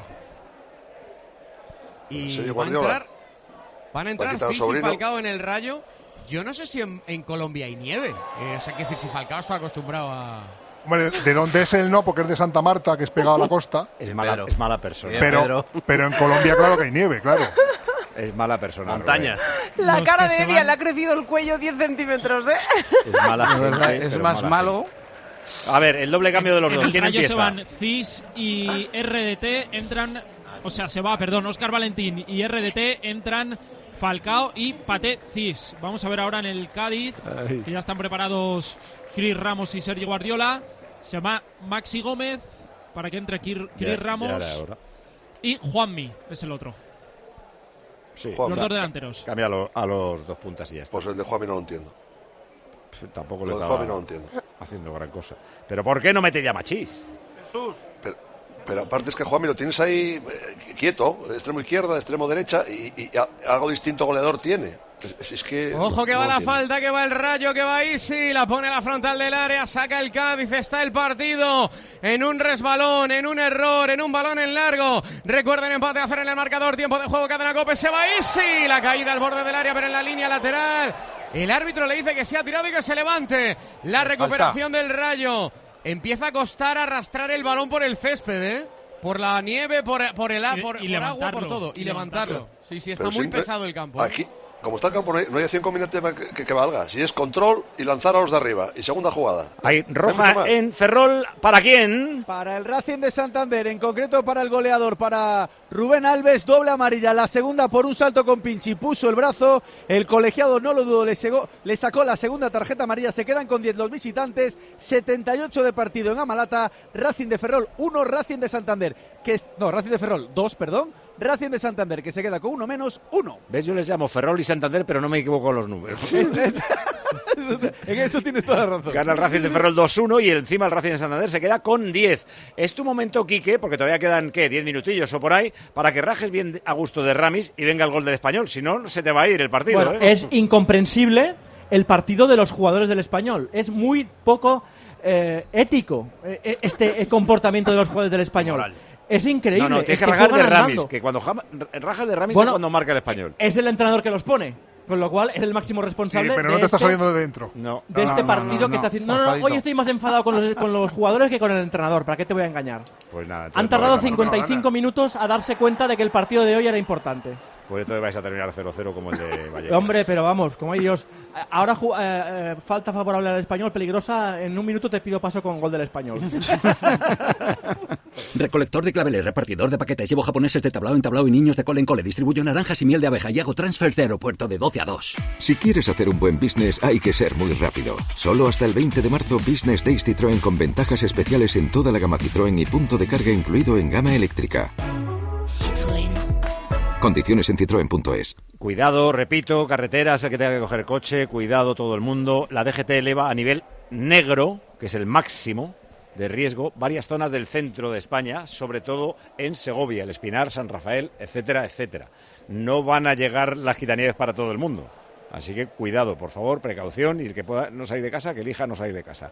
Y Sergio a Guardiola. entrar, van a a entrar quitar al Fis y sobrino. Falcao en el Rayo. Yo no sé si en, en Colombia hay nieve. Eh, o sea, que decir, si Falcao está acostumbrado a... Hombre, de dónde es él no, porque es de Santa Marta, que es pegado a la costa. Es mala, es mala persona. Pero, pero en Colombia, claro que hay nieve, claro. Es mala persona. Montaña. La Los cara de Elia van- le ha crecido el cuello 10 centímetros, ¿eh? Es mala gente, es más mala malo. gente. A ver, el doble cambio de los En dos. el ¿Quién se van CIS y RDT, entran, o sea, se va, perdón, Oscar Valentín y RDT, entran Falcao y Paté CIS. Vamos a ver ahora en el Cádiz, Ay. que ya están preparados Chris Ramos y Sergio Guardiola. Se llama Maxi Gómez para que entre Ya- Ramos y Juanmi, es el otro. Sí, Los dos delanteros. Cambia a, lo- a los dos puntas y ya está. Pues el de Juanmi no lo entiendo. Tampoco le Lo de estaba Juanmi no lo entiendo. haciendo gran cosa. Pero ¿por qué no mete ya Machís? Pero, pero aparte es que Juanmi lo tienes ahí eh, quieto, de extremo izquierda, de extremo derecha, y, algo distinto goleador tiene. Es, es que. Ojo que no va la entiendo. falta, que va el rayo, que va Isi, la pone a la frontal del área, saca el Cádiz, está el partido en un resbalón, en un error, en un balón en largo. Recuerden empate a hacer en el marcador, tiempo de juego, cadena cope, se va Isi, la caída al borde del área, pero en la línea lateral. El árbitro le dice que se ha tirado y que se levante. La recuperación del rayo. Empieza a costar arrastrar el balón por el césped, ¿eh? Por la nieve, por, por el a- Y- por, y por agua, por todo. Y y levantarlo. levantarlo. Sí, sí, está Pero muy siempre- pesado el campo. ¿eh? Aquí, como está el campo, no hay, no hay acción combinante que, que- que valga. Si es control y lanzar a los de arriba. Y segunda jugada. Hay No hay mucho roja en Ferrol. ¿Para quién? Para el Racing de Santander, en concreto para el goleador, para Rubén Alves, doble amarilla. La segunda por un salto con Pinchi, puso el brazo. El colegiado no lo dudó, le, segó- le sacó la segunda tarjeta amarilla. Se quedan con 10 los visitantes. 78 de partido en Amalata. Racing de Ferrol 1, Racing de Santander. Que es, no, Racing de Ferrol 2, perdón. Racing de Santander, que se queda con uno menos, uno. ¿Ves? Yo les llamo Ferrol y Santander, pero no me equivoco con los números. en eso tienes toda la razón. Gana el Racing de Ferrol 2-1 y encima el Racing de Santander se queda con 10. Es tu momento, Quique, porque todavía quedan, ¿qué? 10 minutillos o por ahí, para que rajes bien a gusto de Ramis y venga el gol del español. Si no, se te va a ir el partido. Bueno, ¿eh? es incomprensible el partido de los jugadores del español. Es muy poco eh, ético eh, este comportamiento de los jugadores del español. Es increíble. No, no, tienes es que rajar de Ramis, andando. que cuando rajas de Ramis Bueno, es cuando marca el español. Es el entrenador que los pone. Con lo cual es el máximo responsable Sí, pero de, no te está este, saliendo de dentro. No. de este partido que está haciendo. No, no, no, hoy estoy más enfadado con los, con los jugadores que con el entrenador. ¿Para qué te voy a engañar? Pues nada. Han tardado 55 minutos a darse cuenta de que el partido de hoy era importante. Puede todo vais a terminar 0-0 como el de Vallecas. Hombre, pero vamos, como hay Dios. Ahora eh, eh, falta favorable al español, peligrosa. En un minuto te pido paso con gol del español. Recolector de claveles, repartidor de paquetes, llevo japoneses de tablao en tablao y niños de cole en cole, distribuyo naranjas y miel de abeja y hago transfer de aeropuerto de 12 a 2. Si quieres hacer un buen business hay que ser muy rápido. Solo hasta el 20 de marzo Business Days Citroën con ventajas especiales en toda la gama Citroën y punto de carga incluido en gama eléctrica. Condiciones en citroen.es. Cuidado, repito, carreteras, el que tenga que coger coche, cuidado todo el mundo. La DGT eleva a nivel negro, que es el máximo de riesgo, varias zonas del centro de España, sobre todo en Segovia, el Espinar, San Rafael, etcétera, etcétera. No van a llegar las gitanieves para todo el mundo. Así que cuidado, por favor, precaución y el que pueda no salir de casa, que elija no salir de casa.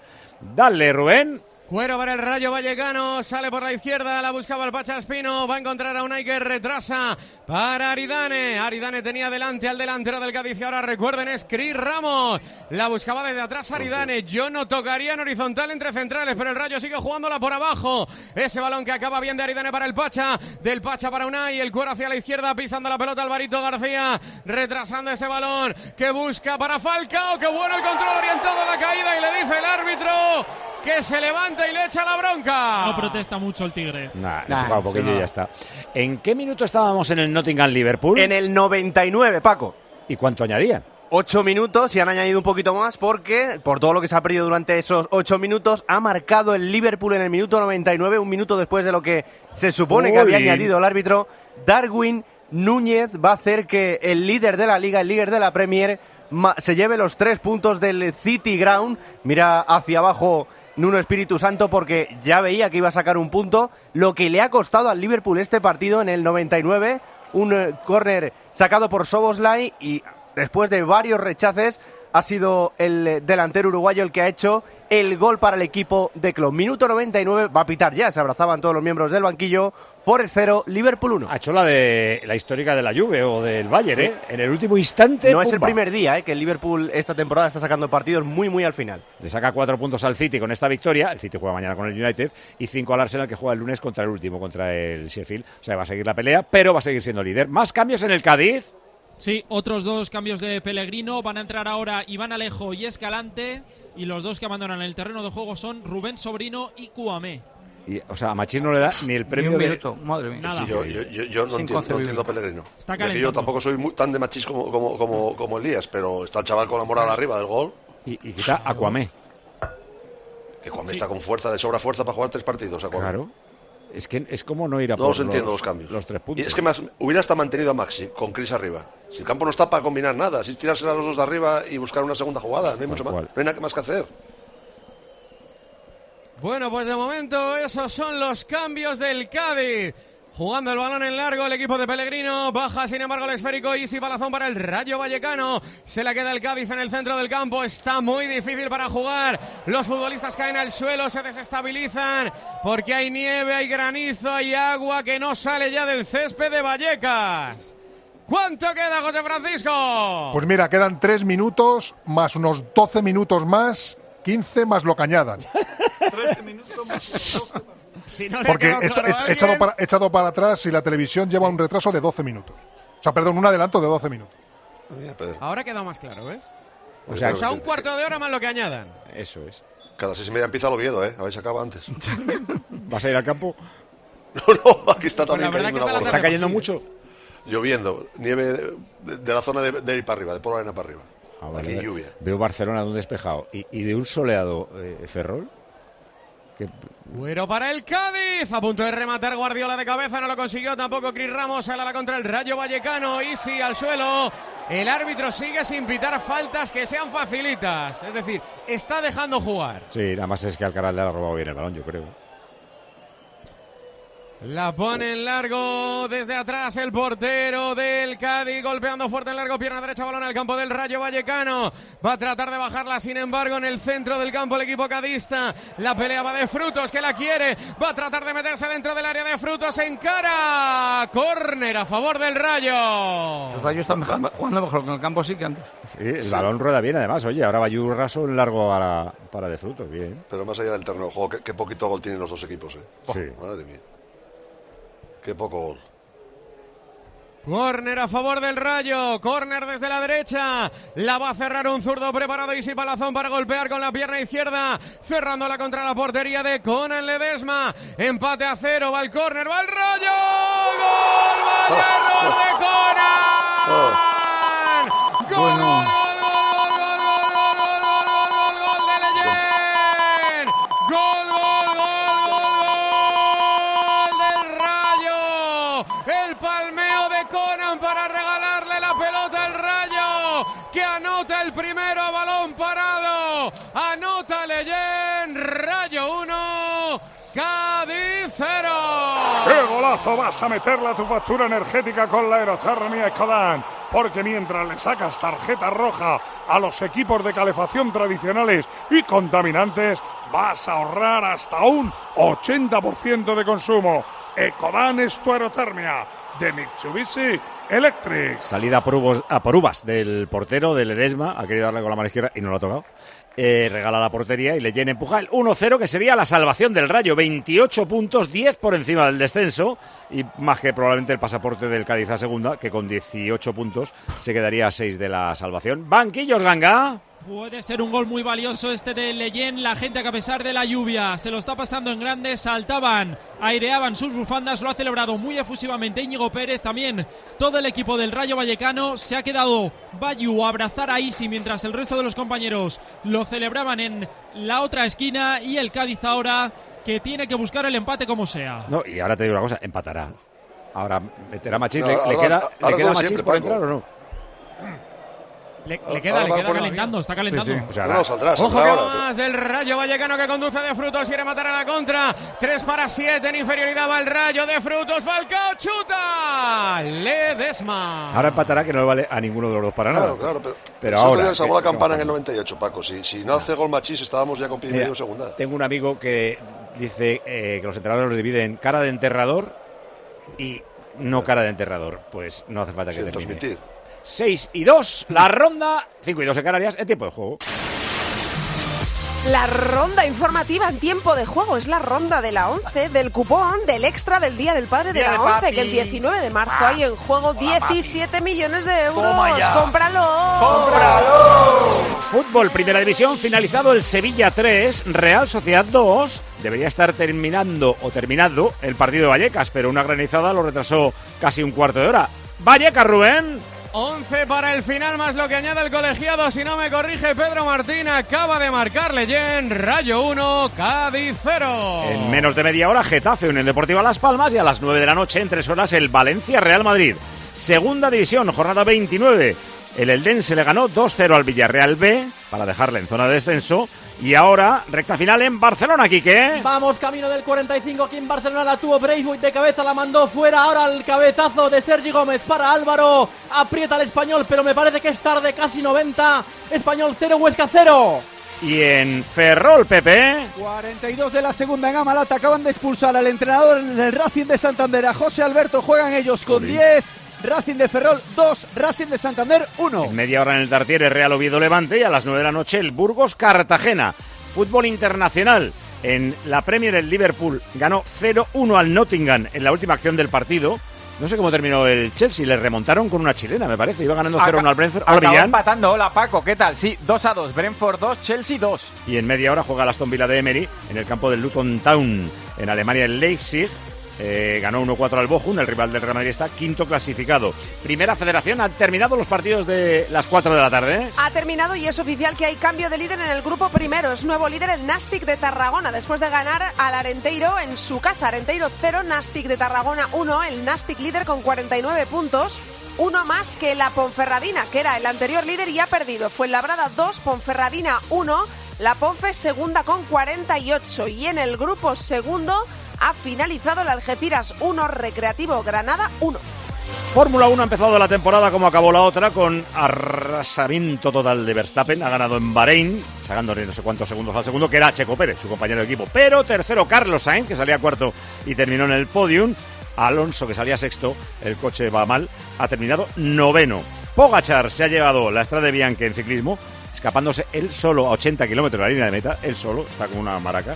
Dale, Rubén. Cuero para el Rayo Vallecano, sale por la izquierda, la buscaba el Pacha Espino, va a encontrar a Unai que retrasa para Aridane. Aridane tenía delante al delantero del Cádiz y ahora recuerden es Cris Ramos. La buscaba desde atrás Aridane. Yo no tocaría en horizontal entre centrales, pero el Rayo sigue jugándola por abajo. Ese balón que acaba bien de Aridane para el Pacha, del Pacha para Unai, el cuero hacia la izquierda, pisando la pelota Alvarito García, retrasando ese balón que busca para Falcao. Qué bueno el control orientado a la caída y le dice el árbitro que se levanta y le echa la bronca. No protesta mucho el Tigre. Nah, le he un poquillo y ya está. ¿En qué minuto estábamos en el Nottingham-Liverpool? En el 99, Paco. ¿Y cuánto añadían? Ocho minutos y han añadido un poquito más porque, por todo lo que se ha perdido durante esos ocho minutos, ha marcado el Liverpool en el minuto 99, un minuto después de lo que se supone que había añadido el árbitro. Darwin Núñez va a hacer que el líder de la liga, el líder de la Premier, se lleve los tres puntos del City Ground. Mira hacia abajo Nuno Espíritu Santo porque ya veía que iba a sacar un punto. Lo que le ha costado al Liverpool este partido en el 99, un eh, córner sacado por Soboslai y después de varios rechaces ha sido el eh, delantero uruguayo el que ha hecho el gol para el equipo de Klopp. Minuto 99, va a pitar ya, se abrazaban todos los miembros del banquillo. Forest 0, Liverpool 1. Ha hecho la de la histórica de la Juve o del Bayern, ¿eh? En el último instante. No es el primer día eh, que el Liverpool esta temporada está sacando partidos muy, muy al final. Le saca cuatro puntos al City con esta victoria. El City juega mañana con el United. Y cinco al Arsenal que juega el lunes contra el último, contra el Sheffield. O sea, va a seguir la pelea, pero va a seguir siendo líder. Más cambios en el Cádiz. Sí, otros dos cambios de Pellegrino. Van a entrar ahora Iván Alejo y Escalante. Y los dos que abandonan el terreno de juego son Rubén Sobrino y Cuamé. Y, o sea, a Machín no le da ni el premio un de. minuto, madre mía. Sí, yo, yo, no, entiendo, no inconcebible. entiendo a Pellegrino. Está Ya que yo tampoco soy muy, tan de machis como, como, como, como Elías, pero está el chaval con la moral arriba del gol. Y, y quita a Cuamé. Que cuando está con fuerza, le sobra fuerza para jugar tres partidos. Aquaman. Claro. Es que es como no ir a No por los entiendo los cambios. Los tres Y puntos. es que más, hubiera hasta mantenido a Maxi con Chris arriba. Si el campo no está para combinar nada, si es tirársela a los dos de arriba y buscar una segunda jugada, no hay mucho más. No hay nada más que hacer. Bueno, pues de momento esos son los cambios del Cádiz. Jugando el balón en largo, el equipo de Pellegrino baja, sin embargo, el esférico y si balazón para el Rayo Vallecano. Se la queda el Cádiz en el centro del campo. Está muy difícil para jugar. Los futbolistas caen al suelo, se desestabilizan porque hay nieve, hay granizo, hay agua que no sale ya del césped de Vallecas. ¿Cuánto queda, José Francisco? Pues mira, quedan tres minutos más unos 12 minutos más, 15 más lo que añadan. Si no le ha Porque quedado echa- claro a echa- alguien- echado, para, echado para atrás y la televisión lleva un retraso de 12 minutos. O sea, perdón, un adelanto de 12 minutos. Ahora ha quedado más claro, ¿ves? O sea, O sea, un cuarto de hora más lo que añadan. Eso es. Cada seis y media empieza el Oviedo, ¿eh? A ver si acaba antes. ¿Vas a ir al campo? No, no, aquí está Pues también que cayendo está una. ¿Está cayendo mucho? Lloviendo, nieve de, de- de la zona de, de ir para arriba, de por la arena para arriba. Ah, vale, Aquí vale. lluvia. Veo Barcelona de un despejado. ¿Y, y de un soleado eh, Ferrol? Que- Bueno para el Cádiz, a punto de rematar Guardiola de cabeza, no lo consiguió tampoco Cris Ramos, sale a la contra el Rayo Vallecano, Easy al suelo. El árbitro sigue sin pitar faltas que sean facilitas, es decir, está dejando jugar. Sí, nada más es que Alcaraz le ha robado bien el balón, yo creo. La pone en largo desde atrás el portero del Cádiz, golpeando fuerte en largo, pierna derecha, balón al campo del Rayo Vallecano. Va a tratar de bajarla, sin embargo, en el centro del campo el equipo cadista. La pelea va de frutos, que la quiere. Va a tratar de meterse dentro del área de frutos en cara. Córner a favor del Rayo. Los rayos están mejor- jugando mejor con el campo sí que antes. Sí, el balón rueda bien, además. Oye, ahora va Raso en largo a la- para de frutos. Bien. Pero más allá del terreno de juego, qué, qué poquito gol tienen los dos equipos, ¿eh? Sí. Madre mía. Qué poco gol. Corner a favor del Rayo. Corner desde la derecha. La va a cerrar un zurdo preparado y Palazón para golpear con la pierna izquierda. Cerrándola contra la portería de Conan Ledesma. Empate a cero. Va el córner. Va el Rayo. ¡Gol! ¡Vaya error de Conan! ¡Gol, gol, Anota Leyen, Rayo 1, Cádiz 0. ¡Qué golazo vas a meterle a tu factura energética con la aerotermia Ecodan! Porque mientras le sacas tarjeta roja a los equipos de calefacción tradicionales y contaminantes, vas a ahorrar hasta un 80% de consumo. Ecodan es tu aerotermia de Mitsubishi Electric. Salida a por, uvos- a por uvas del portero de Ledesma. Ha querido darle con la mano izquierda y no lo ha tocado. Eh, regala la portería y Leyen empuja el 1-0, que sería la salvación del Rayo. 28 puntos, 10 por encima del descenso. Y más que probablemente el pasaporte del Cádiz a segunda, que con 18 puntos se quedaría a 6 de la salvación. Banquillos, Ganga. Puede ser un gol muy valioso este de Leyen. La gente que a pesar de la lluvia se lo está pasando en grande, saltaban, aireaban sus bufandas, lo ha celebrado muy efusivamente Íñigo Pérez. También todo el equipo del Rayo Vallecano se ha quedado Bayu a abrazar a Isi mientras el resto de los compañeros lo celebraban en la otra esquina y el Cádiz ahora que tiene que buscar el empate como sea. No, y ahora te digo una cosa, empatará. Ahora meterá Machís. No, ¿Le, ahora- le queda, ahora ¿le queda Machís siempre, por Paco. entrar o no? Le, le queda, le queda calentando, está calentando. O sea, No, saldrá, Ojo que va más del Rayo Vallecano que conduce de Frutos, quiere matar a la contra. 3 para 7 en inferioridad va el Rayo de Frutos. Falcao chuta. Ledesma. Ahora empatará que no le vale a ninguno de los dos para Claro, nada. claro, pero, pero ahora. que- la campana en el 98, Paco. Si, si no hace gol Machís, estábamos ya con medio segunda. Tengo un amigo que dice eh, que los entrenadores los dividen cara de enterrador y no cara de enterrador. Pues no hace falta que Sin termine. transmitir. 6 y 2, la ronda. 5 y 2 en Canarias, en tiempo de juego. La ronda informativa en tiempo de juego es la ronda de la 11, del cupón, del extra del Día del Padre de Día la de 11, papi. que el 19 de marzo hay en juego 17 millones de euros. Ya. ¡Cómpralo! Fútbol, primera división, finalizado el Sevilla 3, Real Sociedad 2. Debería estar terminando o terminando el partido de Vallecas, pero una granizada lo retrasó casi un cuarto de hora. Vallecas, Rubén. 11 para el final, más lo que añade el colegiado. Si no me corrige, Pedro Martín acaba de marcar Leyen. Rayo 1, Cádiz 0. En menos de media hora, Getafe en el Deportivo Las Palmas y a las 9 de la noche, en tres horas, el Valencia Real Madrid. Segunda división, jornada 29. El Eldense le ganó 2-0 al Villarreal B para dejarle en zona de descenso. Y ahora, recta final en Barcelona, Quique. Vamos camino del 45 aquí en Barcelona. La tuvo Braithwaite de cabeza, la mandó fuera. Ahora el cabezazo de Sergi Gómez para Álvaro. Aprieta al español, pero me parece que es tarde, casi 90. Español 0, Huesca 0. Y en Ferrol, Pepe. 42 de la segunda en Amalata. Acaban de expulsar al entrenador del Racing de Santander, a José Alberto. Juegan ellos con 10. Racing de Ferrol 2, Racing de Santander 1. En media hora en el Tartiere, Real Oviedo Levante y a las 9 de la noche el Burgos Cartagena. Fútbol internacional. En la Premier el Liverpool ganó 0-1 al Nottingham en la última acción del partido. No sé cómo terminó el Chelsea, le remontaron con una chilena, me parece. Iba ganando 0-1 al Brentford. Acabó empatando. Hola, Paco. ¿Qué tal? Sí, 2 a 2. Brentford 2, Chelsea 2. Y en media hora juega el Aston Villa de Emery en el campo del Luton Town. En Alemania el Leipzig eh, ganó 1-4 al Bochum, el rival del Real Madrid está quinto clasificado. Primera federación, han terminado los partidos de las 4 de la tarde. ¿eh? Ha terminado y es oficial que hay cambio de líder en el grupo primero. Es nuevo líder el Nastic de Tarragona después de ganar al Arenteiro en su casa. Arenteiro 0, Nastic de Tarragona 1. El Nastic líder con 49 puntos. Uno más que la Ponferradina, que era el anterior líder y ha perdido. Fue Labrada 2, Ponferradina 1. La Ponfe segunda con 48. Y en el grupo segundo ha finalizado el Algeciras 1, Recreativo Granada 1. Fórmula 1 ha empezado la temporada como acabó la otra, con arrasamiento total de Verstappen. Ha ganado en Bahrein, sacándole no sé cuántos segundos al segundo, que era Checo Pérez, su compañero de equipo. Pero tercero, Carlos Sainz, que salía cuarto y terminó en el podium. Alonso, que salía sexto, el coche va mal, ha terminado noveno. Pogachar se ha llevado la Estrada de Bianchi en ciclismo, escapándose él solo a 80 kilómetros de la línea de meta, él solo, está como una maraca.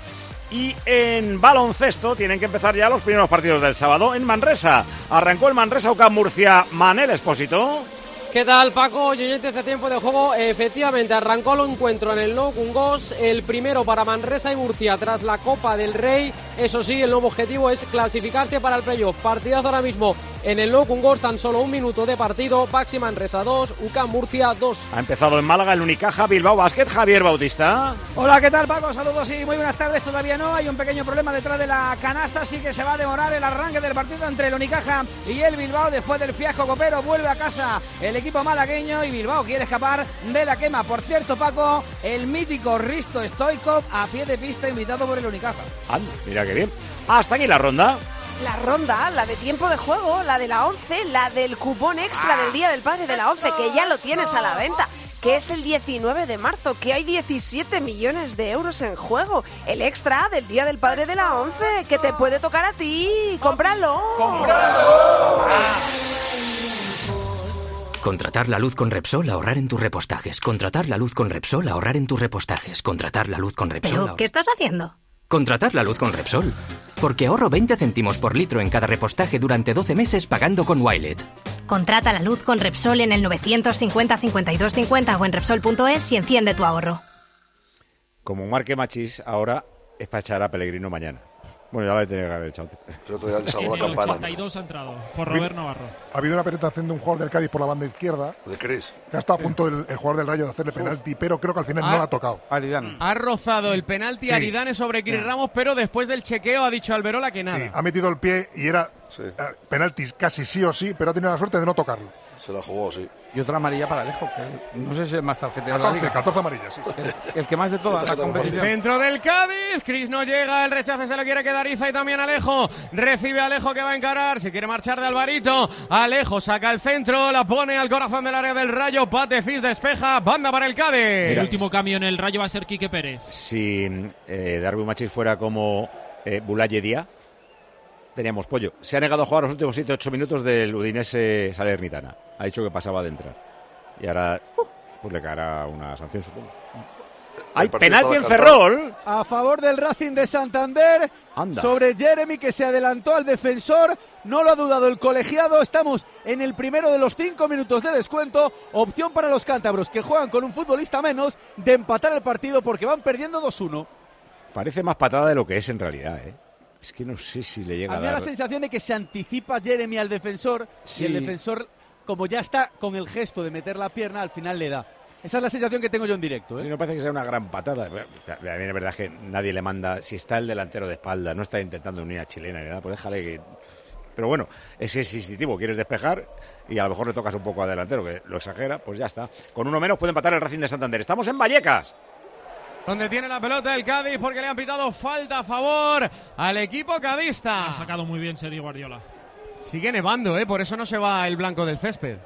Y en baloncesto tienen que empezar ya los primeros partidos del sábado en Manresa. Arrancó el Manresa UCAM Murcia Manel Espósito. ¿Qué tal, Paco? Y oyentes de tiempo de juego, efectivamente arrancó el encuentro en el Cungos, el primero para Manresa y Murcia tras la Copa del Rey. Eso sí, el nuevo objetivo es clasificarse para el playoff. Partidazo ahora mismo en el Nou tan solo un minuto de partido. Baxi Manresa 2, UCAM Murcia 2. Ha empezado en Málaga el Unicaja Bilbao Basket Javier Bautista. Hola, ¿qué tal, Paco? Saludos y muy buenas tardes. Todavía no, hay un pequeño problema detrás de la canasta, así que se va a demorar el arranque del partido entre el Unicaja y el Bilbao después del fiasco copero. Vuelve a casa el equipo malagueño y Bilbao quiere escapar de la quema. Por cierto, Paco, el mítico Risto Stoikov a pie de pista invitado por el Unicaja. Anda, mira qué bien. Hasta aquí la ronda. La ronda, la de tiempo de juego, la de la 11, la del cupón extra del Día del Padre de la 11, que ya lo tienes a la venta que es el 19 de marzo, que hay 17 millones de euros en juego. El extra del Día del Padre de la 11, que te puede tocar a ti. ¡Cómpralo! Contratar la luz con Repsol, ahorrar en tus repostajes. Contratar la luz con Repsol, ahorrar en tus repostajes. Contratar la luz con Repsol. ¿Pero qué estás haciendo? Contratar la luz con Repsol. Porque ahorro 20 céntimos por litro en cada repostaje durante 12 meses pagando con Wilet. Contrata la luz con Repsol en el 950 52 50 o en Repsol.es y enciende tu ahorro. Como marque Machis, ahora es para echar a Pellegrino mañana. Bueno, ya la tenía que haber echado. Pero todavía le salvó En la el campana. 82 ha entrado por Robert Navarro. Ha habido una penetración de un jugador del Cádiz por la banda izquierda. ¿De Cris? Que ha estado a punto el, el jugador del Rayo de hacerle penalti, pero creo que al final Ah. no la ha tocado. Ha rozado el penalti Sí. Aridane sobre Chris Ramos, pero después del chequeo ha dicho Alberola que nada. Sí, ha metido el pie y era eh, penalti casi sí o sí, pero ha tenido la suerte de no tocarlo. Se la jugó, sí. Y otra amarilla para Alejo, que no sé si es el más tarjeteado de la 14, liga. 14 amarillas, sí. El, el que más de todas la competición. Centro del Cádiz, Cris no llega, el rechace se lo quiere quedar Iza y también Alejo. Recibe a Alejo que va a encarar, se quiere marchar de Alvarito. Alejo saca el centro, la pone al corazón del área del Rayo, Pate Fis despeja, banda para el Cádiz. El último cambio en el Rayo va a ser Quique Pérez. Si eh, Darwin Machis fuera como eh, Bulaye Díaz, teníamos pollo. Se ha negado a jugar los últimos 7-8 minutos del Udinese Salernitana. Ha dicho que pasaba de entrar. Y ahora pues le caerá una sanción, supongo. ¡Hay penalti en. Ferrol! A favor del Racing de Santander. Anda. Sobre Jeremy que se adelantó al defensor. No lo ha dudado el colegiado. Estamos en el primero de los cinco minutos de descuento. Opción para los cántabros que juegan con un futbolista menos de empatar el partido porque van perdiendo 2-1. Parece más patada de lo que es en realidad, ¿eh? Es que no sé si le llega A a mí dar... la sensación de que se anticipa Jeremy al defensor Sí. y el defensor, como ya está con el gesto de meter la pierna, al final le da. Esa es la sensación que tengo yo en directo. ¿eh? Sí, no parece que sea una gran patada. A mí la verdad es que nadie le manda. Si está el delantero de espalda, no está intentando unir a chilena ni nada, pues déjale que. Pero bueno, es que es instintivo. Quieres despejar y a lo mejor le tocas un poco al delantero, que lo exagera, pues ya está. Con uno menos puede empatar el Racing de Santander. Estamos en Vallecas. Donde tiene la pelota el Cádiz porque le han pitado falta a favor al equipo cadista. Ha sacado muy bien Sergio Guardiola. Sigue nevando, ¿eh? Por eso no se va el blanco del césped.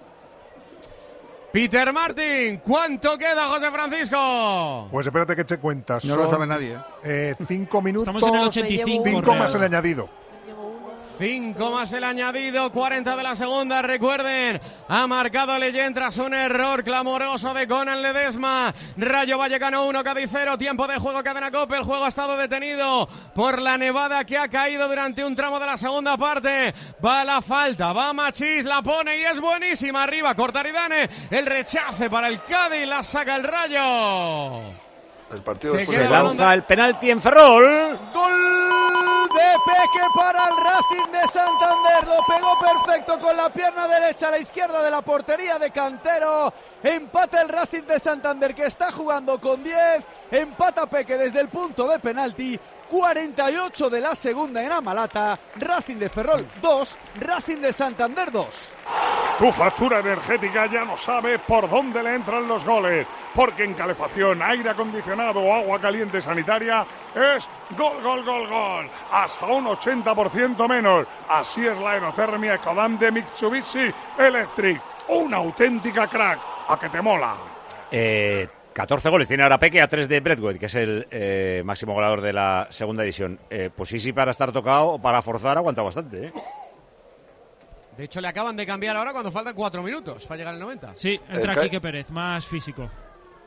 Peter Martin, ¿cuánto queda, José Francisco? Pues espérate que eche cuentas. No lo sabe nadie, ¿eh? eh, cinco minutos. Estamos en el 85, Cinco más el añadido. 5 más el añadido, 40 de la segunda. Recuerden, ha marcado Leyen tras un error clamoroso de Conan Ledesma. Rayo Vallecano 1, Cádiz 0. Tiempo de juego, cadena Cope. El juego ha estado detenido por la nevada que ha caído durante un tramo de la segunda parte. Va la falta, va Machís, la pone y es buenísima. Arriba, Cortaridane. El rechace para el Cádiz, la saca el Rayo. El partido Se Se lanza el penalti en Ferrol. Gol de Peque para el Racing de Santander. Lo pegó perfecto con la pierna derecha a la izquierda de la portería de Cantero. Empata el Racing de Santander que está jugando con 10. Empata Peque desde el punto de penalti. 48 de la segunda en Amalata. Racing de Ferrol 2. Racing de Santander 2. Tu factura energética ya no sabe por dónde le entran los goles, porque en calefacción, aire acondicionado o agua caliente sanitaria es gol, gol, gol, gol, hasta un 80% menos. Así es la aerotermia Ecodan de Mitsubishi Electric, una auténtica crack, a que te mola. Eh, 14 goles tiene ahora Peque a 3 de Bradwood, que es el eh, máximo goleador de la segunda división. Eh, pues sí, sí, para estar tocado o para forzar aguanta bastante. ¿eh? De hecho, le acaban de cambiar ahora cuando faltan 4 minutos para llegar al 90. Sí, entra El Quique Pérez, más físico.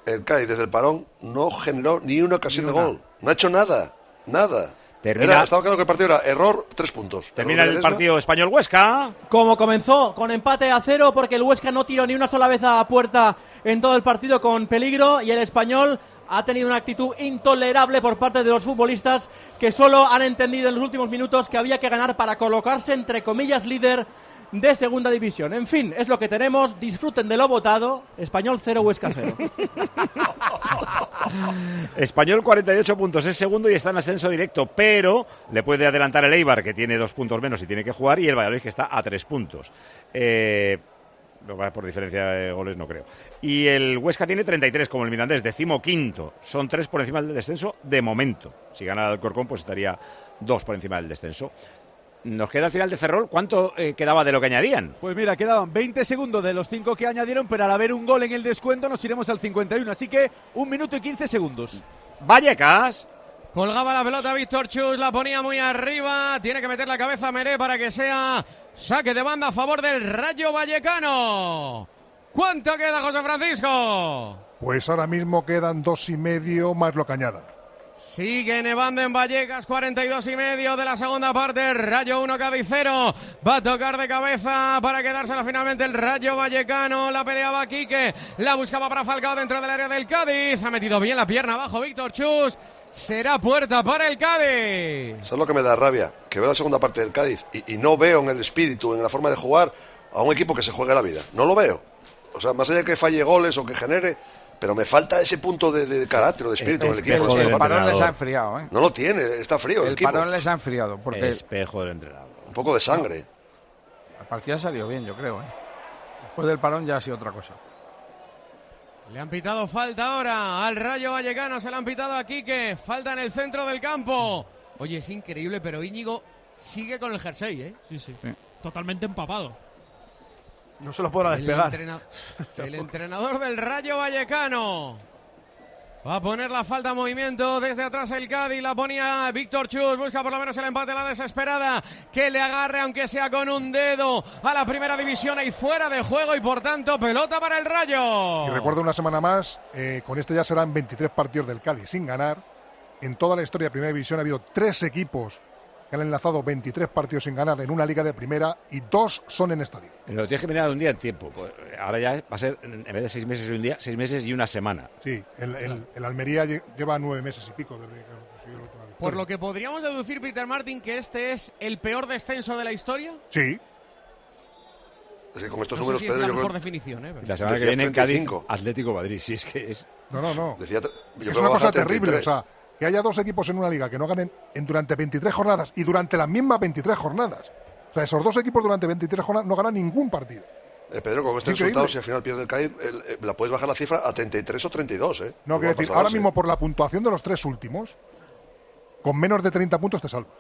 El Cádiz desde el parón no generó ni una ocasión Ni de gol. No ha hecho nada. Nada. Termina- Era- estaba claro que el partido era error, tres puntos. Termina el partido español-Huesca. Como comenzó con empate a cero porque el Huesca no tiró ni una sola vez a puerta en todo el partido con peligro y el español ha tenido una actitud intolerable por parte de los futbolistas que solo han entendido en los últimos minutos que había que ganar para colocarse entre comillas líder de segunda división. En fin, es lo que tenemos. Disfruten de lo votado. Español 0, Huesca 0. Español 48 puntos, es segundo y está en ascenso directo, pero le puede adelantar el Eibar, que tiene dos puntos menos y tiene que jugar, y el Valladolid, que está a tres puntos. Eh, por diferencia de goles, no creo. Y el Huesca tiene 33, como el Mirandés, decimoquinto. Son tres por encima del descenso de momento. Si gana el Corcón, pues estaría dos por encima del descenso. Nos queda al final de Ferrol. ¿Cuánto eh, quedaba de lo que añadían? Pues mira, quedaban 20 segundos de los 5 que añadieron, pero al haber un gol en el descuento nos iremos al 51. Así que un minuto y 15 segundos. Vallecas. Colgaba la pelota Víctor Chus, la ponía muy arriba. Tiene que meter la cabeza Meré para que sea saque de banda a favor del Rayo Vallecano. ¿Cuánto queda, José Francisco? Pues ahora mismo quedan dos y medio más lo que añadan. Sigue nevando en Vallecas, 42 y medio de la segunda parte. Rayo 1, Cádiz 0. Va a tocar de cabeza para quedársela finalmente el Rayo Vallecano. La peleaba Quique, la buscaba para Falcao dentro del área del Cádiz. Ha metido bien la pierna abajo Víctor Chus. Será puerta para el Cádiz. Eso es lo que me da rabia, que veo la segunda parte del Cádiz y, y no veo en el espíritu, en la forma de jugar, a un equipo que se juegue la vida. No lo veo. O sea, más allá de que falle goles o que genere, pero me falta ese punto de, de carácter o de espíritu en el equipo. Segunda parte. parón les ha enfriado, ¿eh? No lo tiene, está frío el, El equipo. parón les ha enfriado. Porque Espejo del entrenador. Un poco de sangre. la partida ha salido bien, yo creo. ¿eh? Después del parón ya ha sido otra cosa. Le han pitado falta ahora al Rayo Vallecano, se le han pitado a Quique. Falta en el centro del campo. Oye, es increíble, pero Íñigo sigue con el jersey, ¿eh? Sí, sí. Totalmente empapado. No se lo podrá El, despegar. entrena- el entrenador del Rayo Vallecano. Va a poner la falta en movimiento desde atrás el Cádiz. La ponía Víctor Chus. Busca por lo menos el empate a la desesperada. Que le agarre, aunque sea con un dedo, a la primera división y fuera de juego. Y por tanto, pelota para el Rayo. Y recuerdo una semana más, eh, con este ya serán 23 partidos del Cádiz sin ganar. En toda la historia de Primera División ha habido tres equipos que han enlazado 23 partidos sin ganar en una liga de primera y dos son en esta liga. Lo tienes que mirar de un día en tiempo. Pues, ahora ya va a ser, en vez de seis meses y un día, seis meses y una semana. Sí, el, el- el Almería lle- lleva nueve meses y pico desde que consiguió la última victoria. Por lo que podríamos deducir, Peter Martin, que este es el peor descenso de la historia. Sí. Es que con estos No sé números, si es Pedro, la yo mejor creo- definición, ¿eh? La semana que viene en Cádiz, 35. Atlético Madrid. Si es que es. No, no, no. Decía, yo es creo una cosa terrible. 33. O sea, que haya dos equipos en una liga que no ganen en durante 23 jornadas y durante las mismas 23 jornadas. O sea, esos dos equipos durante 23 jornadas no ganan ningún partido. Eh, Pedro, con este Increíble. resultado, si al final pierde el Cádiz, el- eh, la puedes bajar la cifra a 33 o 32, ¿eh? No, quiero decir, ahora mismo por la puntuación de los tres últimos, con menos de 30 puntos te salvas.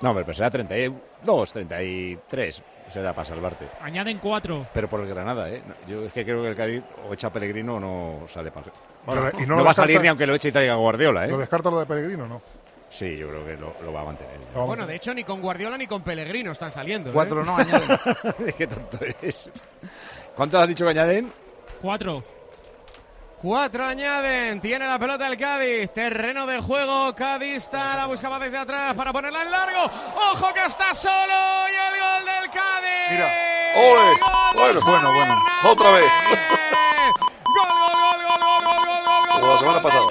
No, hombre, pero será 32, 33. Será para salvarte. Añaden cuatro. Pero por el Granada, ¿eh? Yo es que creo que el Cádiz o echa Pellegrino o no sale para. Bueno, y no va a salir ni aunque lo eche y traiga Guardiola, ¿eh? ¿Lo descarta lo de Pellegrino no? Sí, yo creo que lo, lo va a mantener. Bueno, de hecho, ni con Guardiola ni con Pellegrino están saliendo. ¿eh? Cuatro no añaden. Qué tonto es. ¿Cuántos has dicho que añaden? Cuatro. Cuatro añaden. Tiene la pelota el Cádiz. Terreno de juego. Cadista la buscaba desde atrás para ponerla en largo. ¡Ojo que está solo! Y el gol del Cádiz. Mira. ¡Ole! Bueno, bueno, bueno. Otra vez. ¡Gol, gol, gol, gol, Como la semana gol pasada.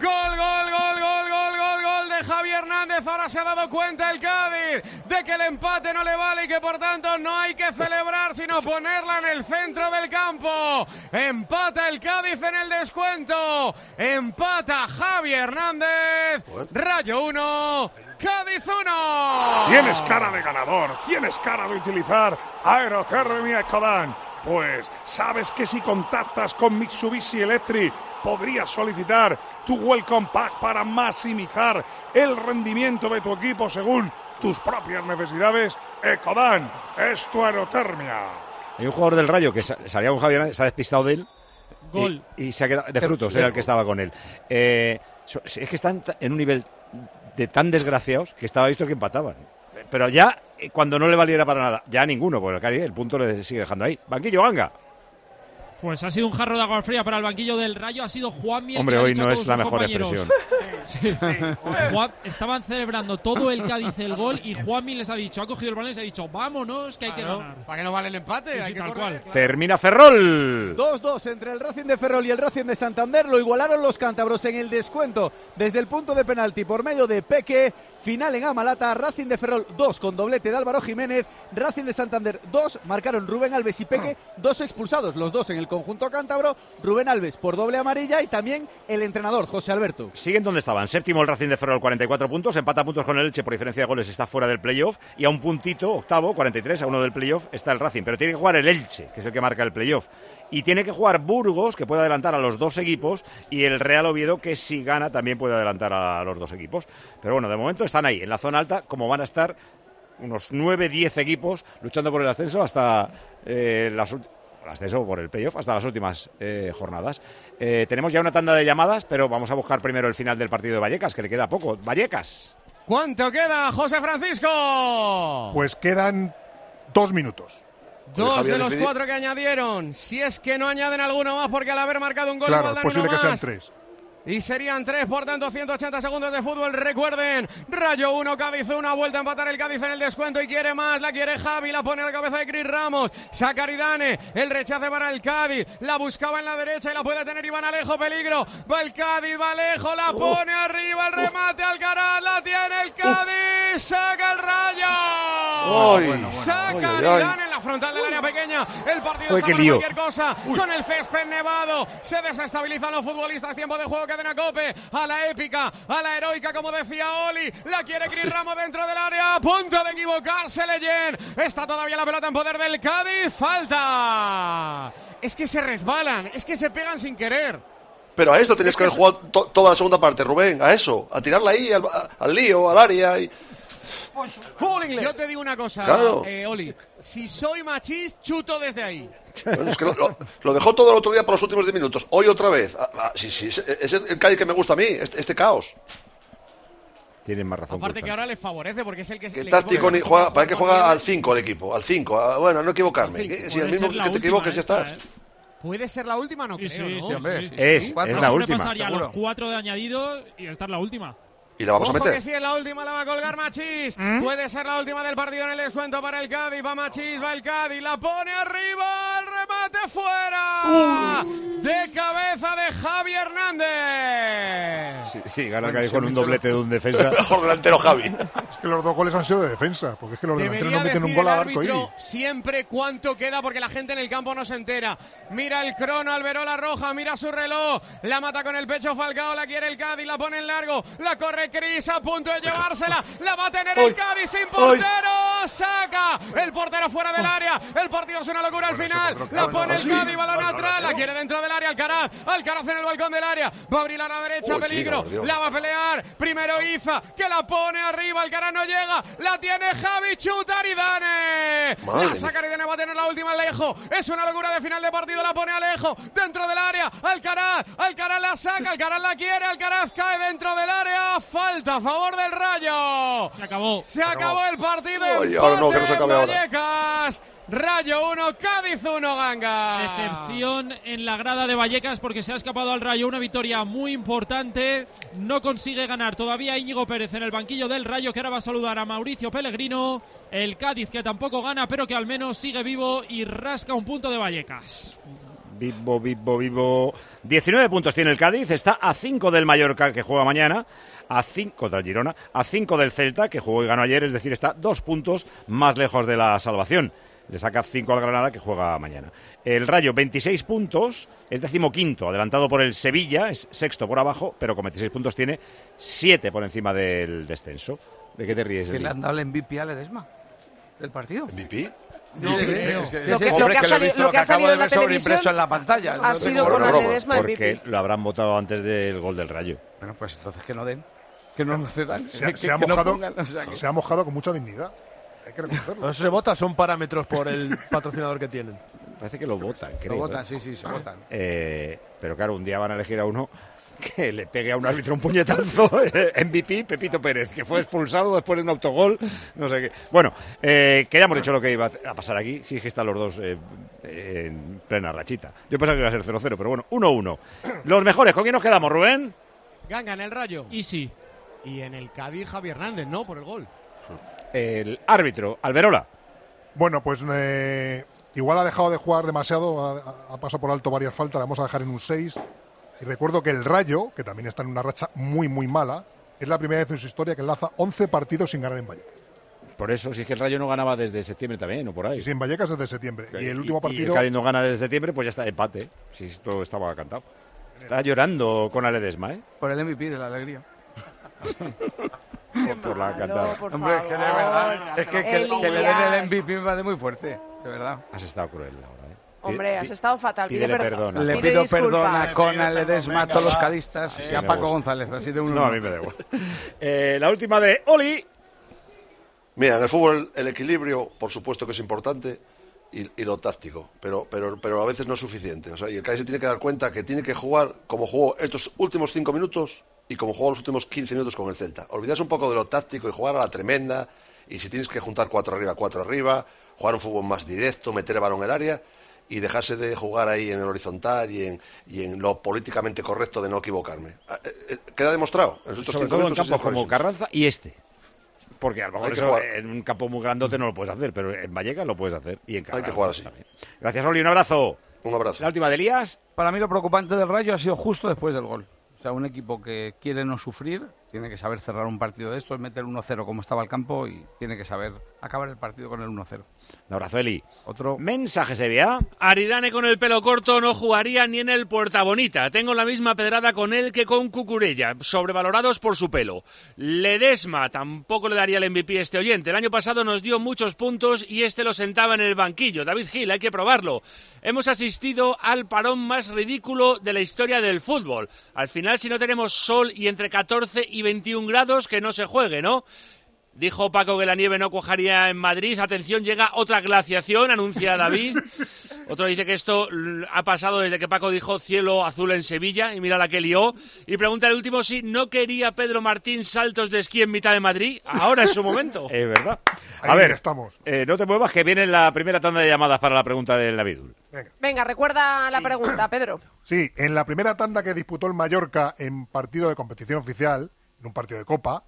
Gol, gol, gol, gol, gol, gol, gol de Javi Hernández. Ahora se ha dado cuenta el Cádiz de que el empate no le vale y que por tanto no hay que celebrar sino ponerla en el centro del campo. Empata el Cádiz en el descuento. Empata Javi Hernández. Rayo 1, Cádiz 1. Tienes cara de ganador, tienes cara de utilizar Aerotermia Ecodan. Pues sabes que si contactas con Mitsubishi Electric podrías solicitar tu Welcome Pack para maximizar el rendimiento de tu equipo según tus propias necesidades. Ecodan es tu aerotermia. Hay un jugador del Rayo que sa- salía con Javier, se ha despistado de él. Gol. Y, se ha quedado. De frutos era el que estaba con él. Eh, es que están en un nivel de tan desgraciados que estaba visto que empataban. Pero ya, cuando no le valiera para nada, ya ninguno, porque el Cádiz el punto le sigue dejando ahí. Banquillo, Ganga. Pues ha sido un jarro de agua fría para el banquillo del Rayo. Ha sido Juanmi el Hombre, hoy no es la mejor compañeros. expresión. Juan- estaban celebrando todo el Cádiz el gol y Juanmi les ha dicho, ha cogido el balón y les ha dicho, vámonos que hay que ganar. ¿Para que no vale el empate? Sí, hay sí, que tal correr. cual. Termina Ferrol. 2-2 entre el Racing de Ferrol y el Racing de Santander. Lo igualaron los cántabros en el descuento desde el punto de penalti por medio de Peque. Final en Amalata. Racing de Ferrol 2 con doblete de Álvaro Jiménez. Racing de Santander 2. Marcaron Rubén Alves y Peque. Dos expulsados, los dos en el conjunto cántabro. Rubén Alves por doble amarilla y también el entrenador José Alberto. Siguen donde estaban. Séptimo el Racing de Ferrol, 44 puntos. Empata puntos con el Elche por diferencia de goles. Está fuera del playoff. Y a un puntito, octavo, 43, a uno del playoff, está el Racing. Pero tiene que jugar el Elche, que es el que marca el playoff. Y tiene que jugar Burgos, que puede adelantar a los dos equipos. Y el Real Oviedo, que si gana también puede adelantar a los dos equipos. Pero bueno, de momento están ahí, en la zona alta, como van a estar unos 9, 10 equipos luchando por el ascenso hasta eh, las ult- el ascenso por el playoff hasta las últimas eh, jornadas. Eh, tenemos ya una tanda de llamadas, pero vamos a buscar primero el final del partido de Vallecas, que le queda poco. Vallecas. ¿Cuánto queda, José Francisco? Pues quedan dos minutos. Dos Javier de los decidir. cuatro que añadieron. Si es que no añaden alguno más, porque al haber marcado un gol Claro, igual es posible uno que sean tres. Y serían tres, por tanto, 180 segundos de fútbol. Recuerden, Rayo 1, Cádiz 1, ha vuelto a empatar el Cádiz en el descuento y quiere más. La quiere Javi, la pone a la cabeza de Cris Ramos. Saca Aridane, el rechace para el Cádiz. La buscaba en la derecha y la puede tener Iván Alejo. Peligro. Va el Cádiz, va Alejo, la pone arriba. El remate Alcaraz, la tiene el Cádiz. Saca el Rayo. Ay, bueno, bueno. Saca Ay, ay, ay. Aridane en la frontal del área pequeña. El partido está cualquier cosa. Con el césped nevado. Se desestabilizan los futbolistas. Tiempo de juego, cadena cope. A la épica, a la heroica, como decía Oli. La quiere Cris Ramos dentro del área. A punto de equivocarse Leyen. Está todavía la pelota en poder del Cádiz. Falta. Es que se resbalan. Es que se pegan sin querer. Pero a esto tenías que haber jugado to- toda la segunda parte, Rubén, a eso, a tirarla ahí, al lío, al área. Y... Yo te digo una cosa, Claro. eh, Oli. Si soy machis, chuto desde ahí. Bueno, es que lo, lo- lo dejó todo el otro día por los últimos 10 minutos. Hoy otra vez. Ah, ah, sí, sí, es, es el Cádiz que me gusta a mí, este, este caos. Tienen más razón. Aparte que ahora le favorece porque es el que Que el táctico ni que juega, parece que juega al 5 el equipo, al 5. bueno, no equivocarme. Cinco. Que- si el mismo que te equivoques ya estás. Puede ser la última, no Sí, creo, sí, ¿no? sí, hombre, sí. Es, Sí. es la última. pasaría a los cuatro de añadido y esta es la última. Y la vamos a meter. que sí, en la última la va a colgar Machís. Puede ser la última del partido en el descuento para el Cádiz. Va Machís, va el Cádiz, la pone arriba, el remate fuera. De cabeza de Javi Hernández. Sí, gana el Cádiz con un doblete de un defensa. Mejor delantero Javi. Es que los dos goles han sido de defensa, porque es que los delanteros no meten un gol al arco iris. siempre cuánto queda porque la gente en el campo no se entera. Mira el crono, Alberola Roja, mira su reloj, la mata con el pecho Falcao, la quiere el Cádiz, la pone en largo, la corre Cris a punto de llevársela, la va a tener el Cádiz sin portero, saca el portero fuera del área, el partido es una locura al final, la pone el Cádiz, balón atrás, la quiere dentro del área Alcaraz, Alcaraz en el balcón del área, va a abrir a la derecha, peligro. La va a pelear, primero Iza, que la pone arriba, Alcaraz no llega, la tiene Javi Chuta Aridane. Madre La saca Aridane, va a tener la última Alejo. Es una locura de final de partido, la pone Alejo dentro del área. Alcaraz, Alcaraz la saca, Alcaraz la quiere, Alcaraz cae dentro del área. Falta a favor del Rayo. Se acabó. Se acabó el partido. Ay, ahora no, que no se empate acabe en ahora. Rayo 1, Cádiz 1, Ganga. Decepción en la grada de Vallecas porque se ha escapado al Rayo una victoria muy importante. No consigue ganar todavía Íñigo Pérez en el banquillo del Rayo que ahora va a saludar a Mauricio Pellegrino. El Cádiz que tampoco gana pero que al menos sigue vivo y rasca un punto de Vallecas. Vivo, vivo, vivo. 19 puntos tiene el Cádiz, está a 5 del Mallorca que juega mañana, a 5 contra el Girona, a 5 del Celta que jugó y ganó ayer, es decir, está dos puntos más lejos de la salvación. Le saca 5 al Granada que juega mañana. El Rayo, 26 puntos, es decimoquinto, adelantado por el Sevilla, es sexto por abajo, pero con 26 puntos tiene 7 por encima del descenso. ¿De qué te ríes? Que le han dado el MVP a Ledesma del partido. ¿MVP? No creo. Lo que- lo que ha lo he sali- visto, lo que ha acabo salido de en la ver sobre televisión impreso en la pantalla. ha No sido Bueno, broma, Ledesma Porque MVP. lo habrán votado antes del gol del Rayo. Bueno, pues entonces que no den. Que no nos cedan. Se, se ha no mojado, pongan, o sea, que- se ha mojado con mucha dignidad. Hay que reconocerlo. Eso se vota, son parámetros por el patrocinador que tienen. Parece que lo votan, creo. Lo votan, ¿eh? sí, sí, se votan. Eh, pero claro, un día van a elegir a uno que le pegue a un árbitro un puñetazo, eh, MVP, Pepito Pérez, que fue expulsado después de un autogol, no sé qué. Bueno, eh, que ya hemos dicho lo que iba a pasar aquí, sí que están los dos eh, en plena rachita. Yo pensaba que iba a ser 0-0, pero bueno, 1-1. Los mejores, ¿con quién nos quedamos, Rubén? Ganga en el Rayo. Y sí. Y en el Cádiz, Javi Hernández, ¿no? Por el gol. El árbitro, Alberola. Bueno, pues eh, igual ha dejado de jugar demasiado, ha, ha pasado por alto varias faltas, la vamos a dejar en un 6. Y recuerdo que el Rayo, que también está en una racha muy, muy mala, es la primera vez en su historia que enlaza 11 partidos sin ganar en Vallecas. Por eso, si es que el Rayo no ganaba desde septiembre también, o por ahí. Sí, sí, en Vallecas desde septiembre. Y el último Y partido... el Cádiz no gana desde septiembre, pues ya está empate. Si esto estaba cantado. Está llorando con Aledesma, ¿eh? Por el MVP de la alegría. por la cantada. Hombre, es que de verdad, es que, que, que le den el MVP me parece muy fuerte, de verdad. Has estado cruel ahora, ¿eh? Hombre, has estado fatal. Pide perdón. Le pido perdón a Conan Ledesma, a todos los cadistas y a Paco. González, así de un No, a mí me da igual. Eh, la última de Oli. Mira, en el fútbol el equilibrio, por supuesto que es importante, y, y lo táctico, pero, pero, pero a veces no es suficiente. O sea, y el Cádiz se tiene que dar cuenta que tiene que jugar como jugó estos últimos cinco minutos y como jugó los últimos 15 minutos con el Celta. Olvidarse un poco de lo táctico y jugar a la tremenda, y si tienes que juntar cuatro arriba, cuatro arriba, jugar un fútbol más directo, meter el balón en el área y dejarse de jugar ahí en el horizontal y en, y en lo políticamente correcto de no equivocarme. Ah, eh, eh, Queda demostrado. En los últimos Sobre todo en campos como. Carranza y este. Porque a lo mejor Hay que eso jugar. en un campo muy grandote no lo puedes hacer, pero en Vallecas lo puedes hacer. Y en Hay que Carranza jugar así. también. Gracias, Oli. Un abrazo. Un abrazo. La última de Elías. Para mí lo preocupante del Rayo ha sido justo después del gol. Sea, un equipo que quiere no sufrir, tiene que saber cerrar un partido de estos, meter 1-0 como estaba el campo y tiene que saber acabar el partido con el 1-0. Eli. Otro. Mensaje Sevilla. Aridane con el pelo corto no jugaría ni en el Puerta Bonita. Tengo la misma pedrada con él que con Cucurella, sobrevalorados por su pelo. Ledesma tampoco le daría el MVP a este oyente. El año pasado nos dio muchos puntos y este lo sentaba en el banquillo. David Gil, hay que probarlo. Hemos asistido al parón más ridículo de la historia del fútbol. Al final, si no tenemos sol y entre 14 y 21 grados, que no se juegue, ¿no? Dijo Paco que la nieve no cuajaría en Madrid. Atención, llega otra glaciación, anuncia David. Otro dice que esto ha pasado desde que Paco dijo cielo azul en Sevilla y mira la que lió. Y pregunta el último si no quería Pedro Martín saltos de esquí en mitad de Madrid. Ahora es su momento. Es verdad. A Ahí ver, estamos. eh, no te muevas que viene la primera tanda de llamadas para la pregunta del Navidul. Venga, recuerda la pregunta, Pedro. Sí, en la primera tanda que disputó el Mallorca en partido de competición oficial, en un partido de Copa,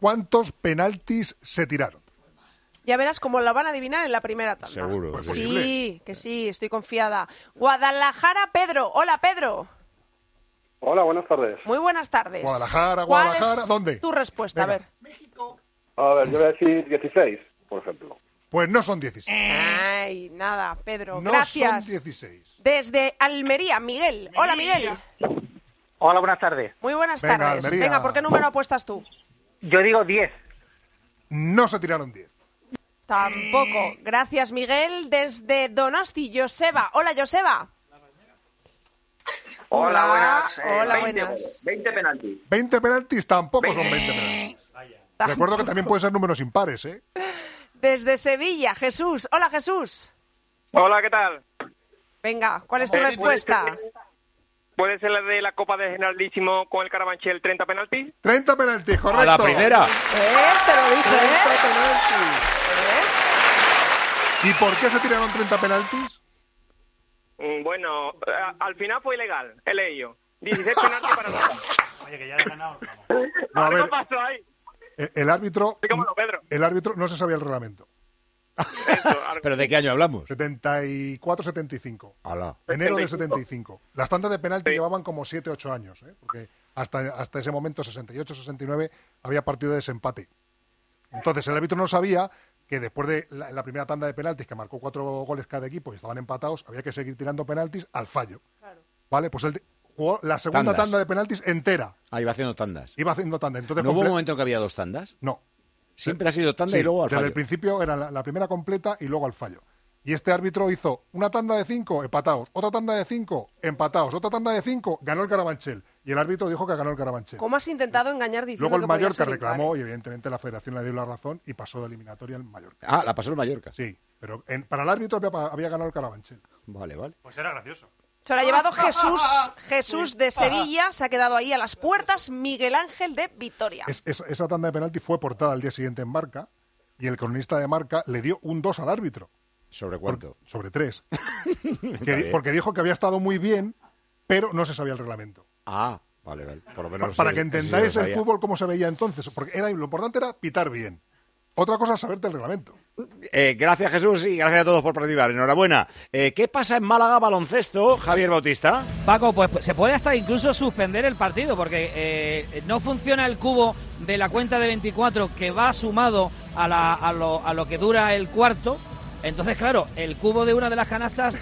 ¿cuántos penaltis se tiraron? Ya verás cómo lo van a adivinar en la primera tanda. Seguro. Pues sí. Que sí, estoy confiada. Guadalajara, Pedro. Hola, Pedro. Hola, buenas tardes. Muy buenas tardes. Guadalajara, ¿Cuál Guadalajara, es ¿dónde? Tu respuesta, a ver. A ver, yo voy a decir 16, por ejemplo. Pues no son 16. Ay, nada, Pedro. No Gracias. son 16. Desde Almería, Miguel. Hola, Miguel. Hola, buenas tardes. Muy buenas Venga, tardes. Almería. Venga, ¿por qué número apuestas tú? Yo digo 10. No se tiraron 10. Tampoco. Gracias, Miguel. Desde Donosti, Joseba. Hola, Joseba. Hola, buenas. Hola, 20, buenas. 20 penaltis. 20 penaltis tampoco son 20 penaltis. Recuerdo que también pueden ser números impares, ¿eh? Desde Sevilla, Jesús. Hola, Jesús. Hola, ¿qué tal? Venga, ¿cuál es tu Eh, respuesta? ¿Puede ser la de la Copa de Generalísimo con el Carabanchel 30 penaltis? 30 penaltis, correcto. A la primera. ¿Ves? Te lo dije, ¿eh? ¿Y por qué se tiraron 30 penaltis? Mm, Bueno, al final fue ilegal, he leído. 16 penaltis para nosotros. Oye, que ya he ganado. No, a ¿Qué ver, pasó ahí? eh, el árbitro, Explícamelo, Pedro. el árbitro no se sabía el reglamento. ¿Pero de qué año hablamos? 74-75. Ala. Enero del 75. Las tandas de penalti llevaban como 7-8 años, ¿eh? porque hasta, hasta ese momento, 68-69, había partido de desempate. Entonces el árbitro no sabía que después de la, la primera tanda de penaltis, que marcó cuatro goles cada equipo y estaban empatados, había que seguir tirando penaltis al fallo. ¿Vale? Pues él jugó la segunda Tandas. tanda de penaltis entera. Ahí va haciendo tandas. Iba haciendo tanda. Entonces, ¿No hubo un momento en que había dos tandas? No. Siempre ha sido tanda Sí, y luego al desde fallo. el principio era la, la primera completa y luego al fallo. Y este árbitro hizo una tanda de cinco empatados, otra tanda de cinco empatados, otra tanda de cinco ganó el Carabanchel. Y el árbitro dijo que ganó el Carabanchel. ¿Cómo has intentado engañar diciendo Luego el que podía Mallorca reclamó y evidentemente la federación le dio la razón y pasó de eliminatoria al Mallorca. Ah, la pasó el Mallorca. Sí, pero en- para el árbitro había, había ganado el Carabanchel. Vale, vale. Pues era gracioso. Se lo ha llevado Jesús, Jesús de Sevilla, se ha quedado ahí a las puertas, Miguel Ángel de Vitoria. Es- es- esa tanda de penalti fue portada al día siguiente en Marca y el cronista de Marca le dio un 2 al árbitro. ¿Sobre cuánto? sobre 3. Está bien. porque dijo que había estado muy bien, pero no se sabía el reglamento. Ah, vale, vale. Por lo menos Para que entendáis el fútbol como se veía entonces, porque era, lo importante era pitar bien. Otra cosa es saberte el reglamento. Eh, gracias Jesús y gracias a todos por participar. Enhorabuena. Eh, ¿Qué pasa en Málaga baloncesto, Javier Bautista? Paco, pues se puede hasta incluso suspender el partido porque eh, no funciona el cubo de la cuenta de 24 que va sumado a, la- a lo, a lo que dura el cuarto. Entonces, claro, el cubo de una de las canastas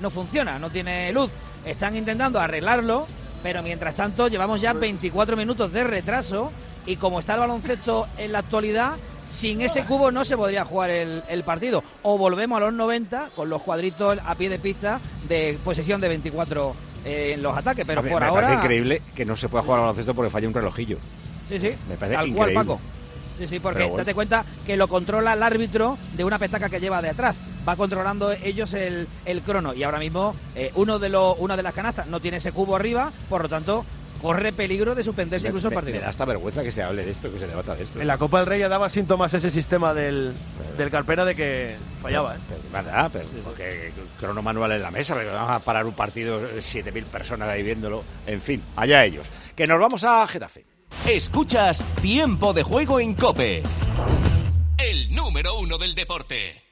no funciona, no tiene luz. Están intentando arreglarlo, pero mientras tanto llevamos ya 24 minutos de retraso y como está el baloncesto en la actualidad, sin ese cubo no se podría jugar el, el partido. O volvemos a los 90 con los cuadritos a pie de pista de posesión de 24 eh, en los ataques, pero A por me ahora... parece increíble que no se pueda jugar al baloncesto porque falla un relojillo. Sí, sí. Me parece Tal increíble. cual, Paco. Sí, sí, porque bueno. date cuenta que lo controla el árbitro de una petaca que lleva de atrás. Va controlando ellos el, el crono. Y ahora mismo eh, uno de los, una de las canastas no tiene ese cubo arriba, por lo tanto, corre peligro de suspenderse Me, incluso el me- partido. me da hasta vergüenza que se hable de esto, que se debata de esto. En la Copa del Rey ya daba síntomas ese sistema del, del Carpena de que fallaba. ¿eh? ¿Verdad? Pero porque crono manual en la mesa, pero vamos a parar un partido, 7.000 personas ahí viéndolo. En fin, allá ellos. Que nos vamos a Getafe. Escuchas Tiempo de Juego en Cope. El número uno del deporte.